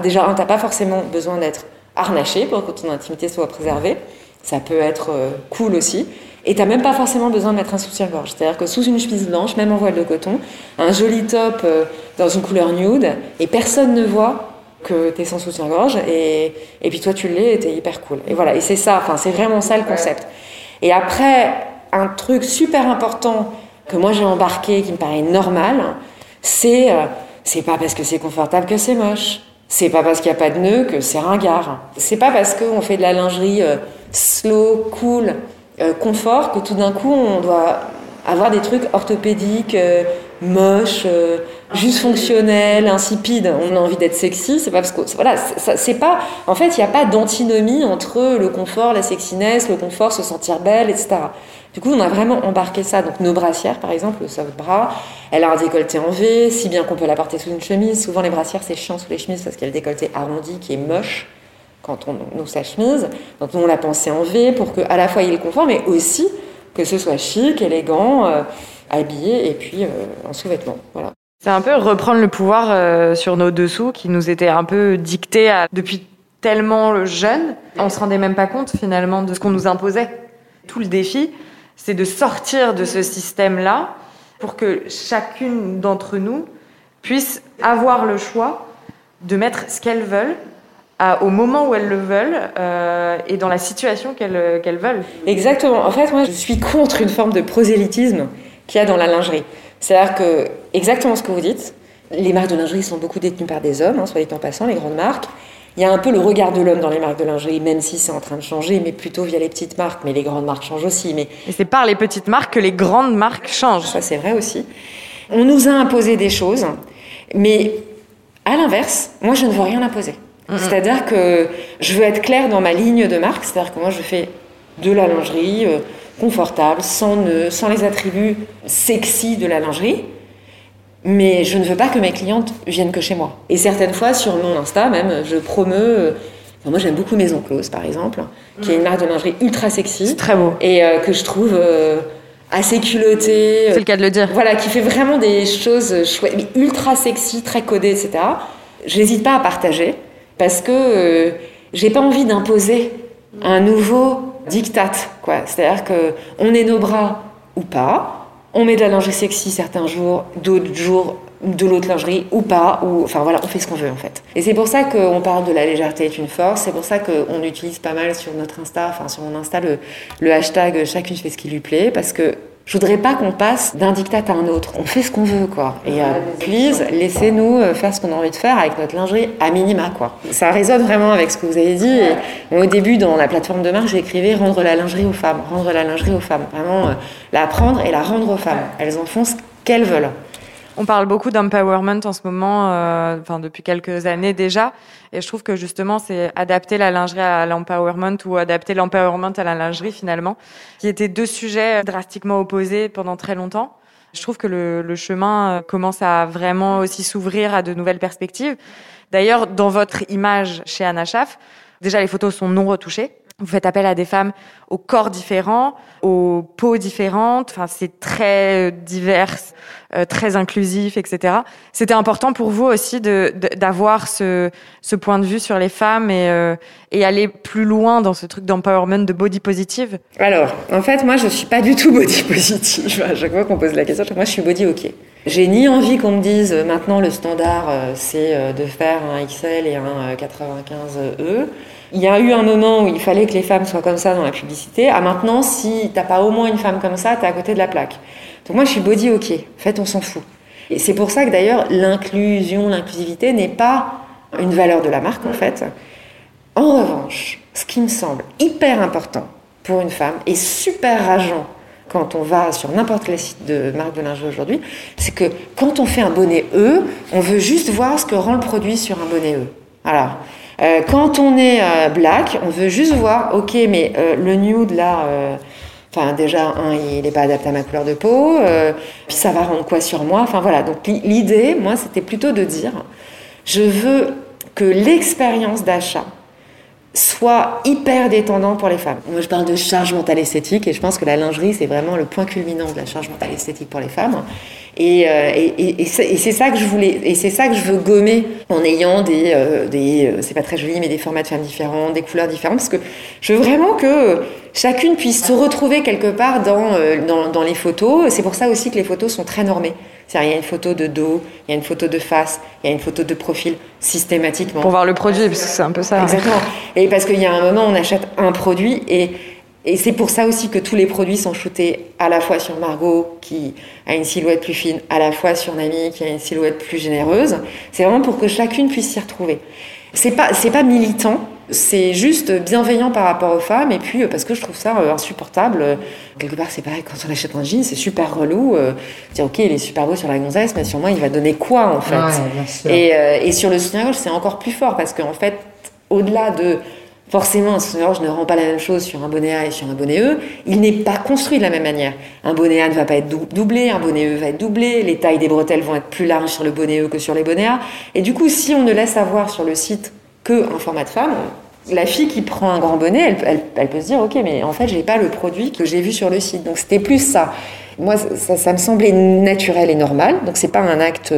déjà, un, t'as pas forcément besoin d'être harnaché pour que ton intimité soit préservée. Ça peut être euh, cool aussi. Et t'as même pas forcément besoin de mettre un soutien-gorge. C'est-à-dire que sous une chemise blanche, même en voile de coton, un joli top euh, dans une couleur nude, et personne ne voit que tu es sans soutien-gorge et, et puis toi tu l'es et tu es hyper cool. Et voilà, et c'est ça, enfin c'est vraiment ça le concept. Et après, un truc super important que moi j'ai embarqué qui me paraît normal, c'est euh, c'est pas parce que c'est confortable que c'est moche. C'est pas parce qu'il n'y a pas de nœud que c'est ringard. C'est pas parce qu'on fait de la lingerie euh, slow, cool, euh, confort que tout d'un coup on doit avoir des trucs orthopédiques, moches, juste fonctionnel, insipide, on a envie d'être sexy, c'est pas parce que voilà, c'est pas en fait, il n'y a pas d'antinomie entre le confort, la sexiness, le confort, se sentir belle, etc. Du coup, on a vraiment embarqué ça. Donc nos brassières, par exemple, le soft bras, elle a un décolleté en V, si bien qu'on peut la porter sous une chemise. Souvent les brassières, c'est chiant sous les chemises parce qu'il y a le décolleté arrondi qui est moche quand on nous sa chemise. Donc on l'a pensé en V pour que à la fois il le confort, mais aussi que ce soit chic, élégant, euh, habillé et puis euh, en sous-vêtements. Voilà. C'est un peu reprendre le pouvoir euh, sur nos dessous qui nous était un peu dicté depuis tellement jeune. On se rendait même pas compte finalement de ce qu'on nous imposait. Tout le défi, c'est de sortir de ce système-là pour que chacune d'entre nous puisse avoir le choix de mettre ce qu'elles veulent au moment où elles le veulent euh, et dans la situation qu'elles veulent. Exactement. En fait, moi, je suis contre une forme de prosélytisme qu'il y a dans la lingerie. C'est-à-dire que, exactement ce que vous dites, les marques de lingerie sont beaucoup détenues par des hommes, hein, soit dit en passant, les grandes marques. Il y a un peu le regard de l'homme dans les marques de lingerie, même si c'est en train de changer, mais plutôt via les petites marques. Mais les grandes marques changent aussi. Mais... Et c'est par les petites marques que les grandes marques changent. Ça, c'est vrai aussi. On nous a imposé des choses, mais à l'inverse, moi, je ne veux rien imposer. C'est-à-dire que je veux être claire dans ma ligne de marque, c'est-à-dire que moi, je fais de la lingerie. Euh, confortable, sans, sans les attributs sexy de la lingerie. Mais je ne veux pas que mes clientes viennent que chez moi. Et certaines fois, sur mon Insta, même, je promeux. moi, j'aime beaucoup Maison Close, par exemple, qui est une marque de lingerie ultra sexy. C'est très beau. Et euh, que je trouve euh, assez culottée. C'est le cas de le dire. Voilà, qui fait vraiment des choses chouettes, mais ultra sexy, très codées, etc. Je n'hésite pas à partager parce que euh, j'ai pas envie d'imposer un nouveau dictate, quoi. C'est-à-dire que on est nos bras ou pas, on met de la lingerie sexy certains jours, d'autres jours de l'autre lingerie ou pas, ou enfin voilà, on fait ce qu'on veut en fait. Et c'est pour ça qu'on parle de la légèreté est une force, c'est pour ça qu'on utilise pas mal sur notre Insta, enfin sur mon Insta, le, hashtag chacune fait ce qui lui plaît, parce que Je voudrais pas qu'on passe d'un diktat à un autre. On fait ce qu'on veut, quoi. Et euh, please, laissez-nous euh, faire ce qu'on a envie de faire avec notre lingerie à minima, quoi. Ça résonne vraiment avec ce que vous avez dit. au début, dans la plateforme de marque, j'écrivais rendre la lingerie aux femmes, rendre la lingerie aux femmes. Vraiment, euh, la prendre et la rendre aux femmes. Elles en font ce qu'elles veulent. On parle beaucoup d'empowerment en ce moment, euh, enfin depuis quelques années déjà, et je trouve que justement c'est adapter la lingerie à l'empowerment ou adapter l'empowerment à la lingerie finalement, qui étaient deux sujets drastiquement opposés pendant très longtemps. Je trouve que le, le chemin euh, commence à vraiment aussi s'ouvrir à de nouvelles perspectives. D'ailleurs, dans votre image chez Anna Schaff, déjà les photos sont non retouchées. Vous faites appel à des femmes aux corps différents, aux peaux différentes. Enfin, c'est très euh, divers, euh, très inclusif, etc. C'était important pour vous aussi de d'avoir ce, ce point de vue sur les femmes et, euh, et aller plus loin dans ce truc d'empowerment, de body positive? Alors, en fait, moi, je suis pas du tout body positive. À chaque fois qu'on pose la question, moi, je suis body ok. J'ai ni envie qu'on me dise maintenant le standard, c'est de faire un XL et un 95E il y a eu un moment où il fallait que les femmes soient comme ça dans la publicité. À maintenant, si t'as pas au moins une femme comme ça, t'es à côté de la plaque. Donc moi, je suis body ok. En fait, on s'en fout. Et c'est pour ça que d'ailleurs, l'inclusion, l'inclusivité n'est pas une valeur de la marque en fait. En revanche, ce qui me semble hyper important pour une femme et super rageant quand on va sur n'importe quel site de marque de lingerie aujourd'hui, c'est que quand on fait un bonnet E, on veut juste voir ce que rend le produit sur un bonnet E. Alors, euh, quand on est euh, black, on veut juste voir, ok, mais euh, le nude là, enfin déjà, un, il n'est pas adapté à ma couleur de peau, puis ça va rendre quoi sur moi? Enfin voilà, donc l'idée, moi, c'était plutôt de dire, je veux que l'expérience d'achat soit hyper détendant pour les femmes. Moi, je parle de charge mentale esthétique et je pense que la lingerie, c'est vraiment le point culminant de la charge mentale esthétique pour les femmes. Et, euh, et, et, c'est ça que je voulais, et c'est ça que je veux gommer en ayant des, euh, des euh, c'est pas très joli, mais des formats de femmes différents, des couleurs différentes, parce que je veux vraiment que chacune puisse se retrouver quelque part dans, dans, dans les photos. C'est pour ça aussi que les photos sont très normées. Il y a une photo de dos, il y a une photo de face, il y a une photo de profil systématiquement. Pour voir le produit, parce que c'est un peu ça. Exactement. Et parce qu'il y a un moment, on achète un produit et et c'est pour ça aussi que tous les produits sont shootés à la fois sur Margot, qui a une silhouette plus fine, à la fois sur Nami, qui a une silhouette plus généreuse. C'est vraiment pour que chacune puisse s'y retrouver. C'est pas, c'est pas militant, c'est juste bienveillant par rapport aux femmes. Et puis, parce que je trouve ça euh, insupportable. Quelque part, c'est pareil, quand on achète un jean, c'est super relou. Euh, dire, ok, il est super beau sur la gonzesse, mais sur moi, il va donner quoi, en fait et, euh, et, sur le soutien-gorge, c'est encore plus fort, parce qu'en fait, au-delà de Forcément, un soutien-gorge ne rend pas la même chose sur un bonnet A et sur un bonnet E. Il n'est pas construit de la même manière. Un bonnet A ne va pas être doublé, un bonnet E va être doublé, les tailles des bretelles vont être plus larges sur le bonnet E que sur les bonnets A. Et du coup, si on ne laisse avoir sur le site qu'un format de femme, la fille qui prend un grand bonnet, elle, peut se dire, ok, mais en fait, j'ai pas le produit que j'ai vu sur le site. Donc c'était plus ça. Moi, ça, me semblait naturel et normal. Donc c'est pas un acte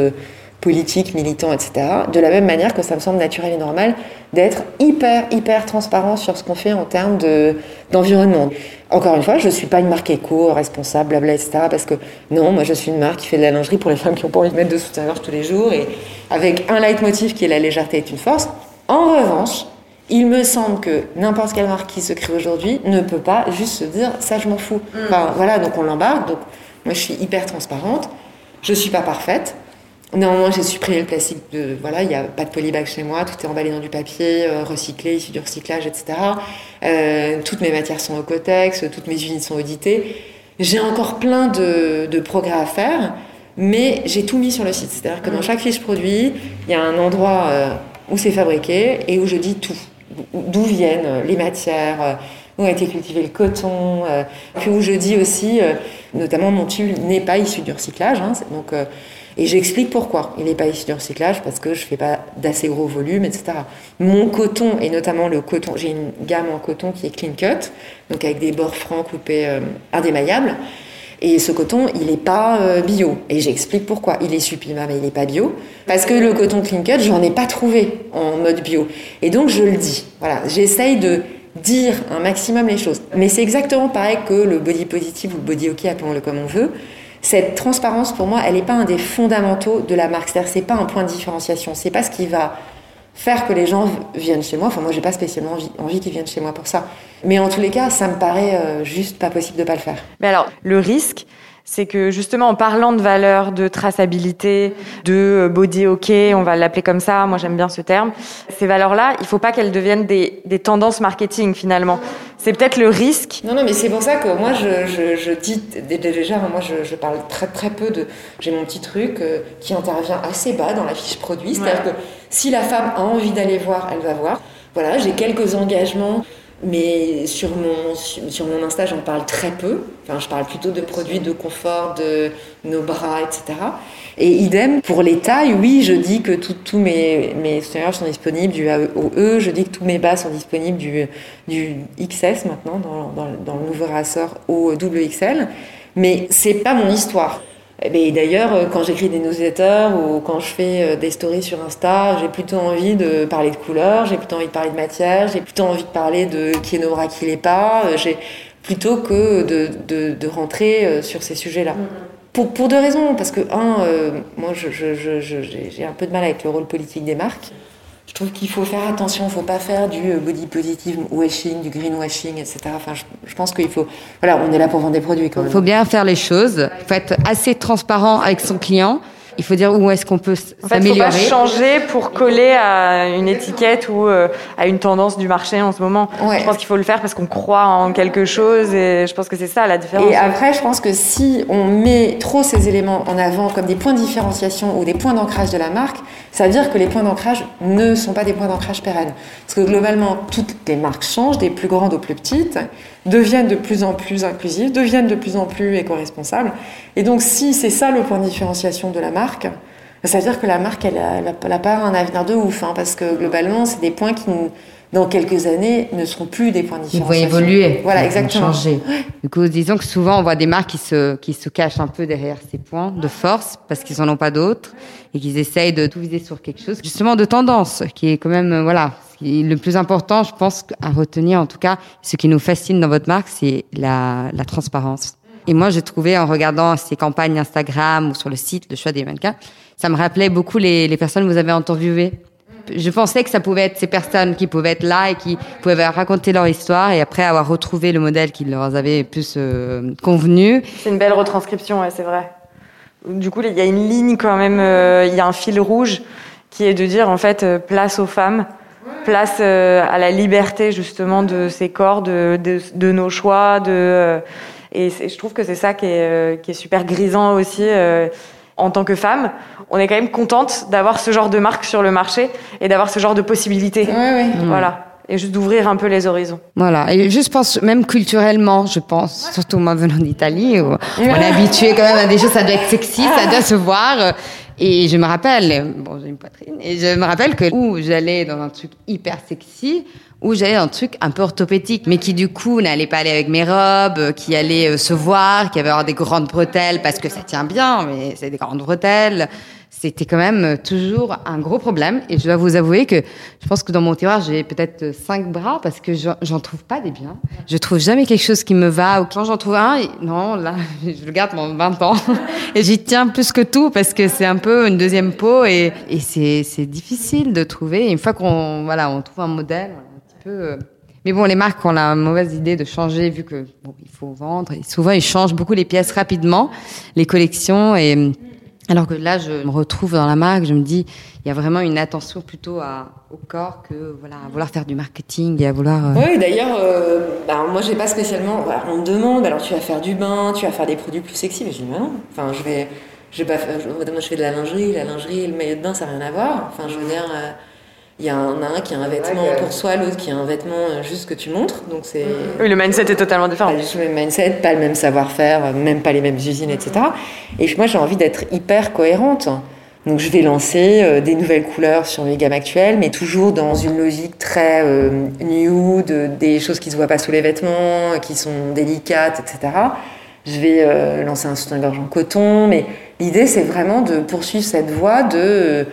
politique, militant, etc. De la même manière que ça me semble naturel et normal d'être hyper, hyper transparent sur ce qu'on fait en termes d'environnement. Encore une fois, je ne suis pas une marque éco, responsable, blabla, etc. Parce que non, moi je suis une marque qui fait de la lingerie pour les femmes qui n'ont pas envie de mettre de soutien-gorge tous les jours et avec un leitmotiv qui est la légèreté est une force. En revanche, il me semble que n'importe quelle marque qui se crée aujourd'hui ne peut pas juste se dire ça je m'en fous. Mm. Enfin, voilà, donc on l'embarque. Donc moi je suis hyper transparente. Je ne suis pas parfaite. Néanmoins, j'ai supprimé le plastique. De, voilà, il n'y a pas de polybag chez moi. Tout est emballé dans du papier, euh, recyclé, issu du recyclage, etc. Euh, toutes mes matières sont au cotex, toutes mes unités sont auditées. J'ai encore plein de, de, progrès à faire, mais j'ai tout mis sur le site. C'est-à-dire que dans chaque fiche produit, il y a un endroit euh, où c'est fabriqué et où je dis tout. D'où viennent les matières, où a été cultivé le coton, puis où je dis aussi, notamment mon tulle n'est pas issu du recyclage. Hein, donc et j'explique pourquoi. Il n'est pas issu du recyclage parce que je ne fais pas d'assez gros volume, etc. Mon coton, et notamment le coton, j'ai une gamme en coton qui est clean cut, donc avec des bords francs coupés euh, indémaillables. Et ce coton, il n'est pas euh, bio. Et j'explique pourquoi. Il est Supima, mais il n'est pas bio. Parce que le coton clean cut, j'en ai pas trouvé en mode bio. Et donc, je le dis. Voilà, j'essaye de dire un maximum les choses. Mais c'est exactement pareil que le body positive ou le body ok, appelons-le comme on veut cette transparence, pour moi, elle n'est pas un des fondamentaux de la marque. C'est-à-dire, c'est pas un point de différenciation. C'est pas ce qui va faire que les gens viennent chez moi. Enfin, moi, j'ai pas spécialement envie, qu'ils viennent chez moi pour ça. Mais en tous les cas, ça me paraît euh, juste pas possible de pas le faire. Mais alors, le risque, c'est que justement en parlant de valeur, de traçabilité, de body ok, on va l'appeler comme ça, moi j'aime bien ce terme, ces valeurs-là, il faut pas qu'elles deviennent des, des, tendances marketing finalement. C'est peut-être le risque. Non, non, mais c'est pour ça que moi je, je, je dis déjà, moi je, je, parle très très peu de... J'ai mon petit truc euh, qui intervient assez bas dans la fiche produit, c'est-à-dire que si la femme a envie d'aller voir, elle va voir. Voilà, j'ai quelques engagements mais sur mon, sur mon Insta, j'en parle très peu. Enfin, je parle plutôt de produits de confort, de nos bras, etc. Et idem, pour les tailles, oui, je dis que tous mes, mes sont disponibles du A au E. Je dis que tous mes bas sont disponibles du, du XS maintenant, dans, dans, dans le nouveau rasseur au double XL. Mais c'est pas mon histoire. Et eh d'ailleurs, euh, quand j'écris des newsletters ou quand je fais euh, des stories sur Insta, j'ai plutôt envie de parler de couleurs, j'ai plutôt envie de parler de matière, j'ai plutôt envie de parler de qui est nos bras, qui l'est pas, euh, j'ai plutôt que de, de, de, rentrer sur ces sujets-là. Mm-hmm. Pour, pour, deux raisons, parce que un, moi j'ai je, je, je, un peu de mal avec le rôle politique des marques. Je trouve qu'il faut faire attention, il ne faut pas faire du euh, body positive washing, du greenwashing, etc. Enfin, je, pense qu'il faut. Voilà, on est là pour vendre des produits quand même. Il faut bien faire les choses. Il faut être assez transparent avec son client il faut dire où est-ce qu'on peut s'améliorer. En fait, faut pas changer pour coller à une étiquette ou euh, à une tendance du marché en ce moment. Je pense qu'il faut le faire parce qu'on croit en quelque chose et je pense que c'est ça la différence. Et après, je pense que si on met trop ces éléments en avant comme des points de différenciation ou des points d'ancrage de la marque, ça veut dire que les points d'ancrage ne sont pas des points d'ancrage pérennes. Parce que globalement, toutes les marques changent, des plus grandes aux plus petites deviennent de plus en plus inclusives, deviennent de plus en plus éco-responsables. Et donc, si c'est ça le point de différenciation de la marque, ça veut dire que la marque, elle n'a pas un avenir de ouf, hein, parce que globalement, c'est des points qui, dans quelques années, ne seront plus des points de. Ils vont évoluer. Voilà, exactement. changer. Du coup, disons que souvent, on voit des marques qui se, qui se cachent un peu derrière ces points de force, parce qu'ils n'en ont pas d'autres, et qu'ils essayent de tout viser sur quelque chose, justement de tendance, qui est quand même, voilà, le plus important, je pense, à retenir, en tout cas, ce qui nous fascine dans votre marque, c'est la, la transparence. Et moi, j'ai trouvé en regardant ces campagnes Instagram ou sur le site, le choix des mannequins, ça me rappelait beaucoup les, les personnes que vous avez interviewées. Je pensais que ça pouvait être ces personnes qui pouvaient être là et qui pouvaient raconter leur histoire et après avoir retrouvé le modèle qui leur avait plus euh, convenu. C'est une belle retranscription, ouais, c'est vrai. Du coup, il y a une ligne quand même, euh, il y a un fil rouge qui est de dire en fait euh, place aux femmes place à la liberté justement de ces corps, de, nos choix, et je trouve que c'est ça qui est super grisant aussi en tant que femme. On est quand même contente d'avoir ce genre de marque sur le marché et d'avoir ce genre de possibilités. Oui, oui. Voilà et juste d'ouvrir un peu les horizons. Voilà, et juste pense même culturellement, je pense, surtout moi venant d'Italie, où on est habitué quand même à des choses, ça doit être sexy, ça doit se voir. Et je me rappelle, bon, j'ai une poitrine, et je me rappelle que où j'allais dans un truc hyper sexy, où dans un truc un peu orthopédique, mais qui du coup n'allait pas aller avec mes robes, qui allait euh, se voir, qui avait avoir des grandes bretelles parce que ça tient bien, mais c'est des grandes bretelles c'était quand même euh, toujours un gros problème. Et je dois vous avouer que je pense que dans mon tiroir, j'ai peut-être cinq bras parce que j'en trouve pas des biens. Je trouve jamais quelque chose qui me va. Ou quand j'en trouve un, non, là, je le garde pendant 20 ans. Et j'y tiens plus que tout parce que c'est un peu une deuxième peau et, c'est difficile de trouver. Une fois qu'on voilà, on trouve un modèle, Euh, mais bon, les marques ont la mauvaise idée de changer vu que bon, il faut vendre. Et souvent, ils changent beaucoup les pièces rapidement, les collections et alors que là, je me retrouve dans la marque, je me dis, il y a vraiment une attention plutôt au corps que voilà, à vouloir faire du marketing et à vouloir. Euh, oui, d'ailleurs, euh, bah, moi, j'ai pas spécialement. Voilà, on me demande, alors tu vas faire du bain, tu vas faire des produits plus sexy, mais je dis, non. Enfin, je vais, je vais pas, je, moi, je fais de la lingerie, la lingerie le maillot de bain, ça n'a rien à voir. Enfin, je veux dire. Euh, il y a un, qui a un vêtement pour soi, l'autre qui a un vêtement euh, juste que tu montres. Donc c'est. Oui, le mindset est totalement différent. Pas le même mindset, pas le même savoir-faire, même pas les mêmes usines, etc. Et moi, j'ai envie d'être hyper cohérente. Donc je vais lancer euh, des nouvelles couleurs sur mes gammes actuelles, mais toujours dans une logique très euh, nude, des choses qui se voient pas sous les vêtements, qui sont délicates, etc. Je vais lancer un soutien-gorge en coton, mais l'idée c'est vraiment de poursuivre cette voie de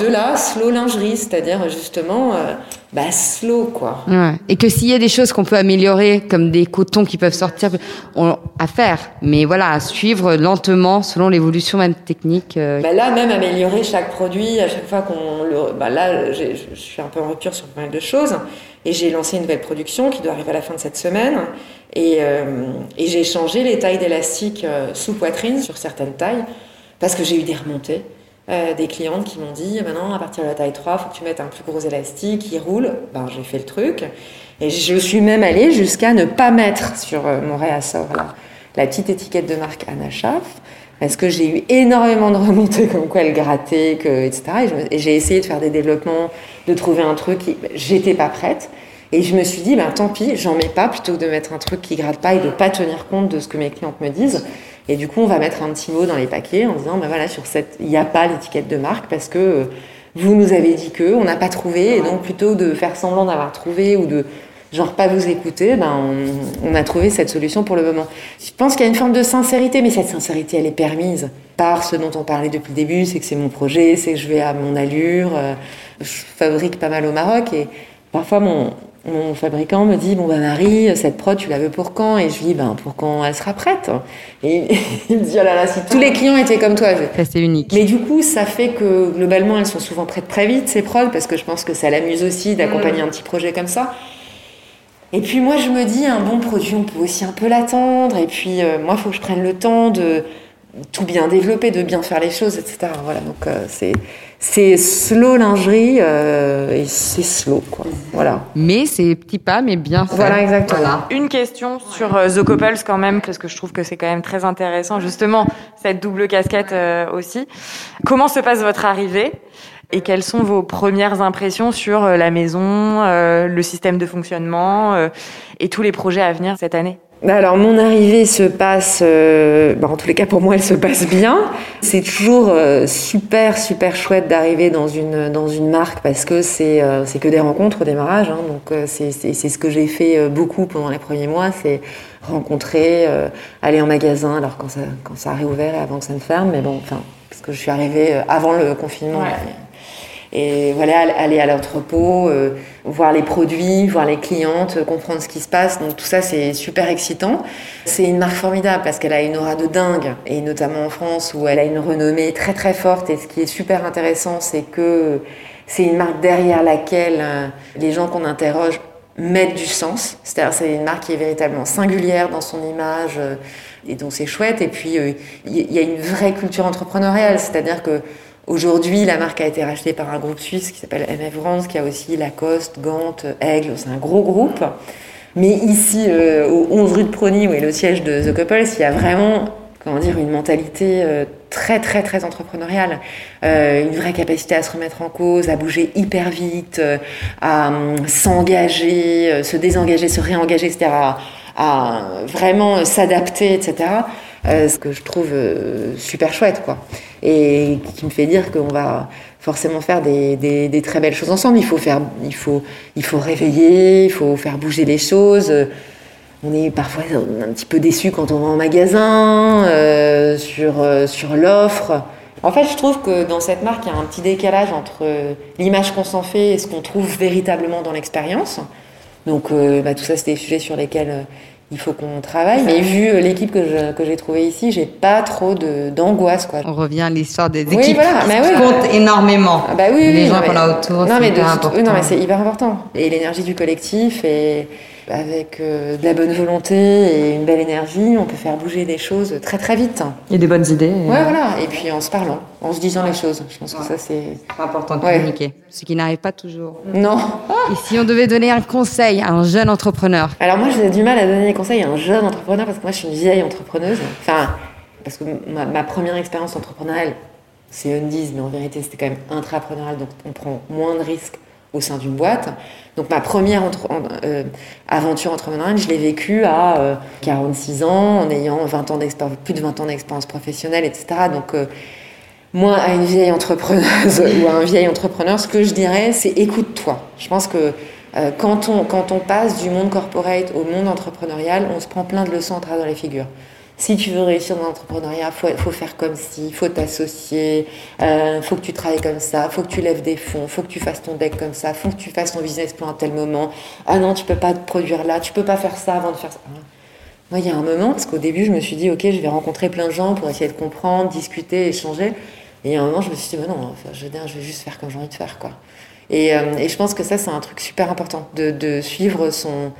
De là, slow lingerie, c'est-à-dire justement, euh, bah, slow quoi. Ouais. Et que s'il y a des choses qu'on peut améliorer, comme des cotons qui peuvent sortir, on, à faire. Mais voilà, à suivre lentement selon l'évolution même technique. euh. Bah là, même améliorer chaque produit, à chaque fois qu'on le. Bah là, je suis un peu en rupture sur pas mal de choses. Et j'ai lancé une nouvelle production qui doit arriver à la fin de cette semaine. Et, euh, et j'ai changé les tailles d'élastique euh, sous poitrine sur certaines tailles parce que j'ai eu des remontées. Euh, des clientes qui m'ont dit maintenant à partir de la taille 3 il faut que tu mettes un plus gros élastique qui roule ben j'ai fait le truc et je suis même allée jusqu'à ne pas mettre sur euh, mon réassort là la petite étiquette de marque Anna parce que j'ai eu énormément de remontées comme quoi elle grattait, que, etc. Et j'ai essayé de faire des développements, de trouver un truc qui... J'étais pas prête. Et je me suis dit, ben, tant pis, j'en mets pas plutôt que de mettre un truc qui gratte pas et de pas tenir compte de ce que mes clientes me disent. Et du coup, on va mettre un petit mot dans les paquets en disant, ben voilà, sur cette, il n'y a pas l'étiquette de marque parce que euh, vous nous avez dit que, on n'a pas trouvé. Et donc, plutôt de faire semblant d'avoir trouvé ou de genre pas vous écouter, ben on, on a trouvé cette solution pour le moment. Je pense qu'il y a une forme de sincérité, mais cette sincérité, elle est permise par ce dont on parlait depuis le début, c'est que c'est mon projet, c'est que je vais à mon allure. euh, je fabrique pas mal au Maroc et parfois mon, mon fabricant me dit bon bah Marie cette prod tu la veux pour quand? Et je lui dis ben pour quand elle sera prête et il me dit oh là là si tous les clients étaient comme toi c'est unique. mais du coup, ça fait que globalement, elles sont souvent prêtes très vite, ces prods, parce que je pense que ça l'amuse aussi d'accompagner un petit projet comme ça. Et puis moi, je me dis, un bon produit, on peut aussi un peu l'attendre. Et puis euh, moi, il faut que je prenne le temps de tout bien développer, de bien faire les choses, etc. Voilà, donc euh, c'est c'est slow lingerie euh, et c'est slow, quoi. Voilà. Mais c'est petits pas, mais bien fait. Voilà, exactement. Voilà. Une question sur euh, The Couples quand même, parce que je trouve que c'est quand même très intéressant, justement, cette double casquette euh, aussi. Comment se passe votre arrivée et quelles sont vos premières impressions sur euh, la maison, euh, le système de fonctionnement euh, et tous les projets à venir cette année? Alors mon arrivée se passe, euh, bah, en tous les cas pour moi elle se passe bien. C'est toujours euh, super super chouette d'arriver dans une dans une marque parce que c'est euh, que des rencontres au démarrage. hein. donc c'est ce que j'ai fait beaucoup pendant les premiers mois, c'est rencontrer, aller en magasin alors quand ça quand ça a réouvert et avant que ça ne ferme. Mais bon, enfin parce que je suis arrivée avant le confinement. Et voilà, aller à l'entrepôt, euh, voir les produits, voir les clientes, euh, comprendre ce qui se passe. Donc tout ça, c'est super excitant. C'est une marque formidable parce qu'elle a une aura de dingue, et notamment en France où elle a une renommée très très forte. Et ce qui est super intéressant, c'est que c'est une marque derrière laquelle euh, les gens qu'on interroge mettent du sens. C'est-à-dire c'est une marque qui est véritablement singulière dans son image et donc c'est chouette. Et puis il y, y a une vraie culture entrepreneuriale, c'est-à-dire que Aujourd'hui, la marque a été rachetée par un groupe suisse qui s'appelle MF Brands, qui a aussi Lacoste, Gant, Aigle, c'est un gros groupe. Mais ici, euh, au 11 rue de Prony, où est le siège de The Couples, il y a vraiment comment dire, une mentalité euh, très, très, très entrepreneuriale. Euh, une vraie capacité à se remettre en cause, à bouger hyper vite, euh, à hum, s'engager, se désengager, se réengager, etc. À, à vraiment s'adapter, etc. Euh, ce que je trouve euh, super chouette, quoi. Et qui me fait dire qu'on va forcément faire des, très belles choses ensemble. Il faut, faire, il, faut, il faut réveiller, il faut faire bouger les choses. On est parfois un petit peu déçu quand on va en magasin, euh, sur, sur l'offre. En fait, je trouve que dans cette marque, il y a un petit décalage entre l'image qu'on s'en fait et ce qu'on trouve véritablement dans l'expérience. Donc, bah, tout ça, c'est des sujets sur lesquels il faut qu'on travaille. Mais vu euh, l'équipe que, je, que j'ai trouvée ici, j'ai pas trop d'angoisse. Quoi. On revient à l'histoire des Oui, équipes voilà, qui oui. énormément. Ah bah oui, les oui, gens qu'on a autour, non, c'est mais de hyper toute- important. non, mais c'est hyper important. Et l'énergie du collectif, et avec euh, de la bonne volonté et une belle énergie, on peut faire bouger des choses très très vite. A des bonnes idées. et- Ouais, voilà. Et puis en se parlant, en se disant les choses. Je pense que ça, c'est. C'est important de Ouais. communiquer, ce qui n'arrive pas toujours. Non. Et si on devait donner un conseil à un jeune entrepreneur? Alors moi, j'ai du mal à donner des conseils à un jeune entrepreneur parce que moi, je suis une vieille entrepreneuse. Enfin, parce que ma, ma première expérience entrepreneuriale, c'est Undies, mais en vérité, c'était quand même intrapreneurial, donc on prend moins de risques au sein d'une boîte. Donc ma première entre- en- euh, aventure entrepreneuriale, je l'ai vécue à euh, 46 ans, en ayant 20 ans plus de 20 ans d'expérience professionnelle, etc. Donc euh, moi, à une vieille entrepreneuse ou à un vieil entrepreneur, ce que je dirais, c'est écoute-toi. Je pense que euh, quand, on, quand on passe du monde corporate au monde entrepreneurial, on se prend plein de leçons à travers les figures. Si tu veux réussir dans l'entrepreneuriat, faut, faut faire comme si, faut t'associer, euh, faut que tu travailles comme ça, faut que tu lèves des fonds, faut que tu fasses ton deck comme ça, faut que tu fasses ton business plan à tel moment. Ah non, tu peux pas te produire là, tu peux pas faire ça avant de faire ça. Moi, il y a un moment, parce qu'au début, je me suis dit, ok, je vais rencontrer plein de gens pour essayer de comprendre, discuter, échanger. Et il y a un moment, je me suis dit, non, enfin, je, je vais juste faire comme j'ai envie de faire, quoi. Et, euh, et, je pense que ça, c'est un truc super important, de, de, suivre son.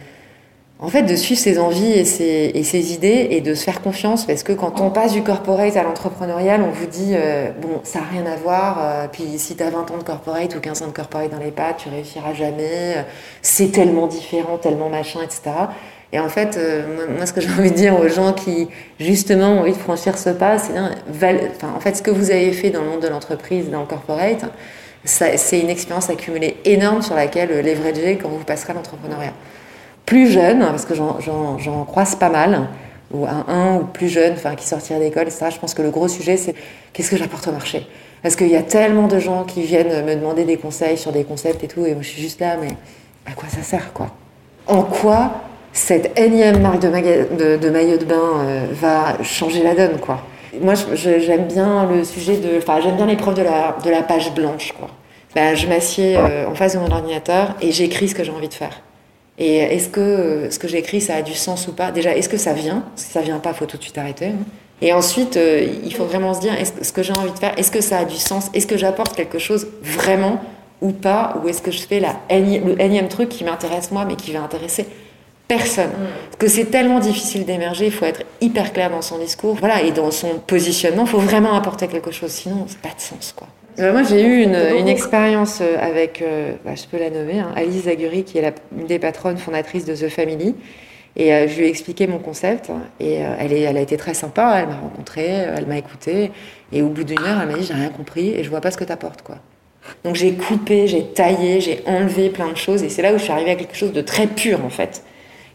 En fait, de suivre ses envies et ses, idées et de se faire confiance, parce que quand on passe du corporate à l'entrepreneurial, on vous dit, euh, bon, ça n'a rien à voir, euh, puis si tu as 20 ans de corporate ou 15 ans de corporate dans les pattes, tu réussiras jamais, c'est tellement différent, tellement machin, etc. Et en fait, euh, moi, ce que j'ai envie de dire aux gens qui, justement, ont envie de franchir ce pas, c'est, enfin, en fait, ce que vous avez fait dans le monde de l'entreprise, dans le corporate, c'est une expérience accumulée énorme sur laquelle euh, leverager quand vous passerez à l'entrepreneuriat. Plus jeune, parce que j'en croise pas mal, ou un, un ou plus jeune, enfin, qui sortirait d'école, ça, je pense que le gros sujet, c'est qu'est-ce que j'apporte au marché? Parce qu'il y a tellement de gens qui viennent me demander des conseils sur des concepts et tout, et moi, je suis juste là, mais à quoi ça sert, quoi? En quoi cette énième marque de, maillot de bain euh, va changer la donne, quoi? Moi, j'aime bien le sujet de, enfin, j'aime bien l'épreuve de la, de la page blanche, quoi. Ben, je m'assieds euh, en face de mon ordinateur et j'écris ce que j'ai envie de faire. Et est-ce que euh, ce que j'écris, ça a du sens ou pas? Déjà, est-ce que ça vient? Si ça vient pas, faut tout de suite arrêter. Hein. Et ensuite, il faut vraiment se dire, est-ce que ce que j'ai envie de faire, est-ce que ça a du sens? Est-ce que j'apporte quelque chose vraiment ou pas? Ou est-ce que je fais la le énième truc qui m'intéresse moi, mais qui va intéresser personne? Parce que c'est tellement difficile d'émerger, il faut être hyper clair dans son discours, voilà, et dans son positionnement, il faut vraiment apporter quelque chose, sinon ça n'a pas de sens, quoi. Euh, moi, j'ai eu une, une expérience euh, avec, euh, bah, je peux la nommer, hein, Alice Zaguri, qui est la, une des patronnes fondatrices de The Family. Et je lui ai expliqué mon concept. Et elle, est, elle a été très sympa. Elle m'a rencontrée, elle m'a écouté. Et au bout d'une heure, elle m'a dit J'ai rien compris et je vois pas ce que tu apportes. Quoi. Donc j'ai coupé, j'ai taillé, j'ai enlevé plein de choses. Et c'est là où je suis arrivée à quelque chose de très pur, en fait.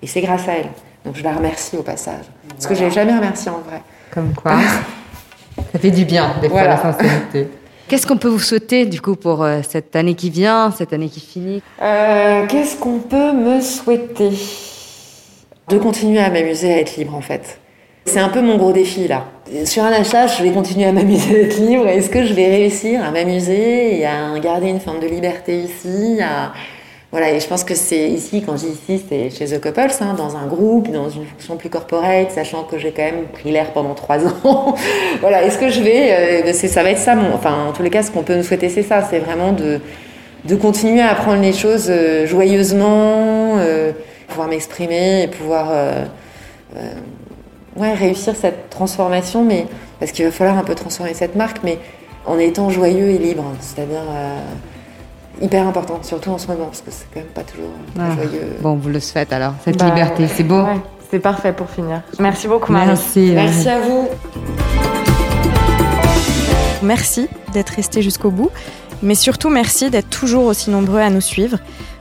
Et c'est grâce à elle. Donc je la remercie au passage. Parce que je l'ai jamais remerciée en vrai. Comme quoi. ça fait du bien, des fois, la sincérité. Qu'est-ce qu'on peut vous souhaiter, du coup, pour euh, cette année qui vient, cette année qui finit? Euh, Qu'est-ce qu'on peut me souhaiter? De continuer à m'amuser, à être libre, en fait. C'est un peu mon gros défi, là. Sur un achat, je vais continuer à m'amuser, à être libre. Est-ce que je vais réussir à m'amuser et à garder une forme de liberté ici voilà, et je pense que c'est ici, quand je dis ici, c'est chez The Couples, hein, dans un groupe, dans une fonction plus corporate, sachant que j'ai quand même pris l'air pendant trois ans. voilà, est-ce que je vais, euh, ça va être ça, enfin, en tous les cas, ce qu'on peut nous souhaiter, c'est ça, c'est vraiment de, continuer à apprendre les choses euh, joyeusement, euh, pouvoir m'exprimer et pouvoir réussir cette transformation, mais parce qu'il va falloir un peu transformer cette marque, mais en étant joyeux et libre, c'est-à-dire hyper importante, surtout en ce moment, parce que c'est quand même pas toujours ah. joyeux. Bon, vous le souhaite alors, cette bah, liberté, c'est beau. c'est parfait pour finir. Merci beaucoup, Marie. Merci. Merci à vous. Merci d'être resté jusqu'au bout, mais surtout merci d'être toujours aussi nombreux à nous suivre.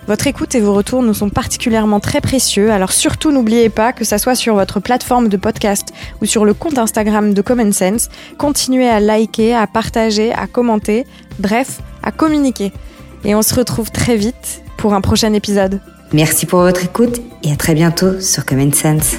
Votre écoute et vos retours nous sont particulièrement très précieux, alors surtout n'oubliez pas que ça soit sur votre plateforme de podcast ou sur le compte Instagram de Common Sense, continuez à liker, à partager, à commenter, bref, à communiquer et on se retrouve très vite pour un prochain épisode. Merci pour votre écoute et à très bientôt sur Common Sense.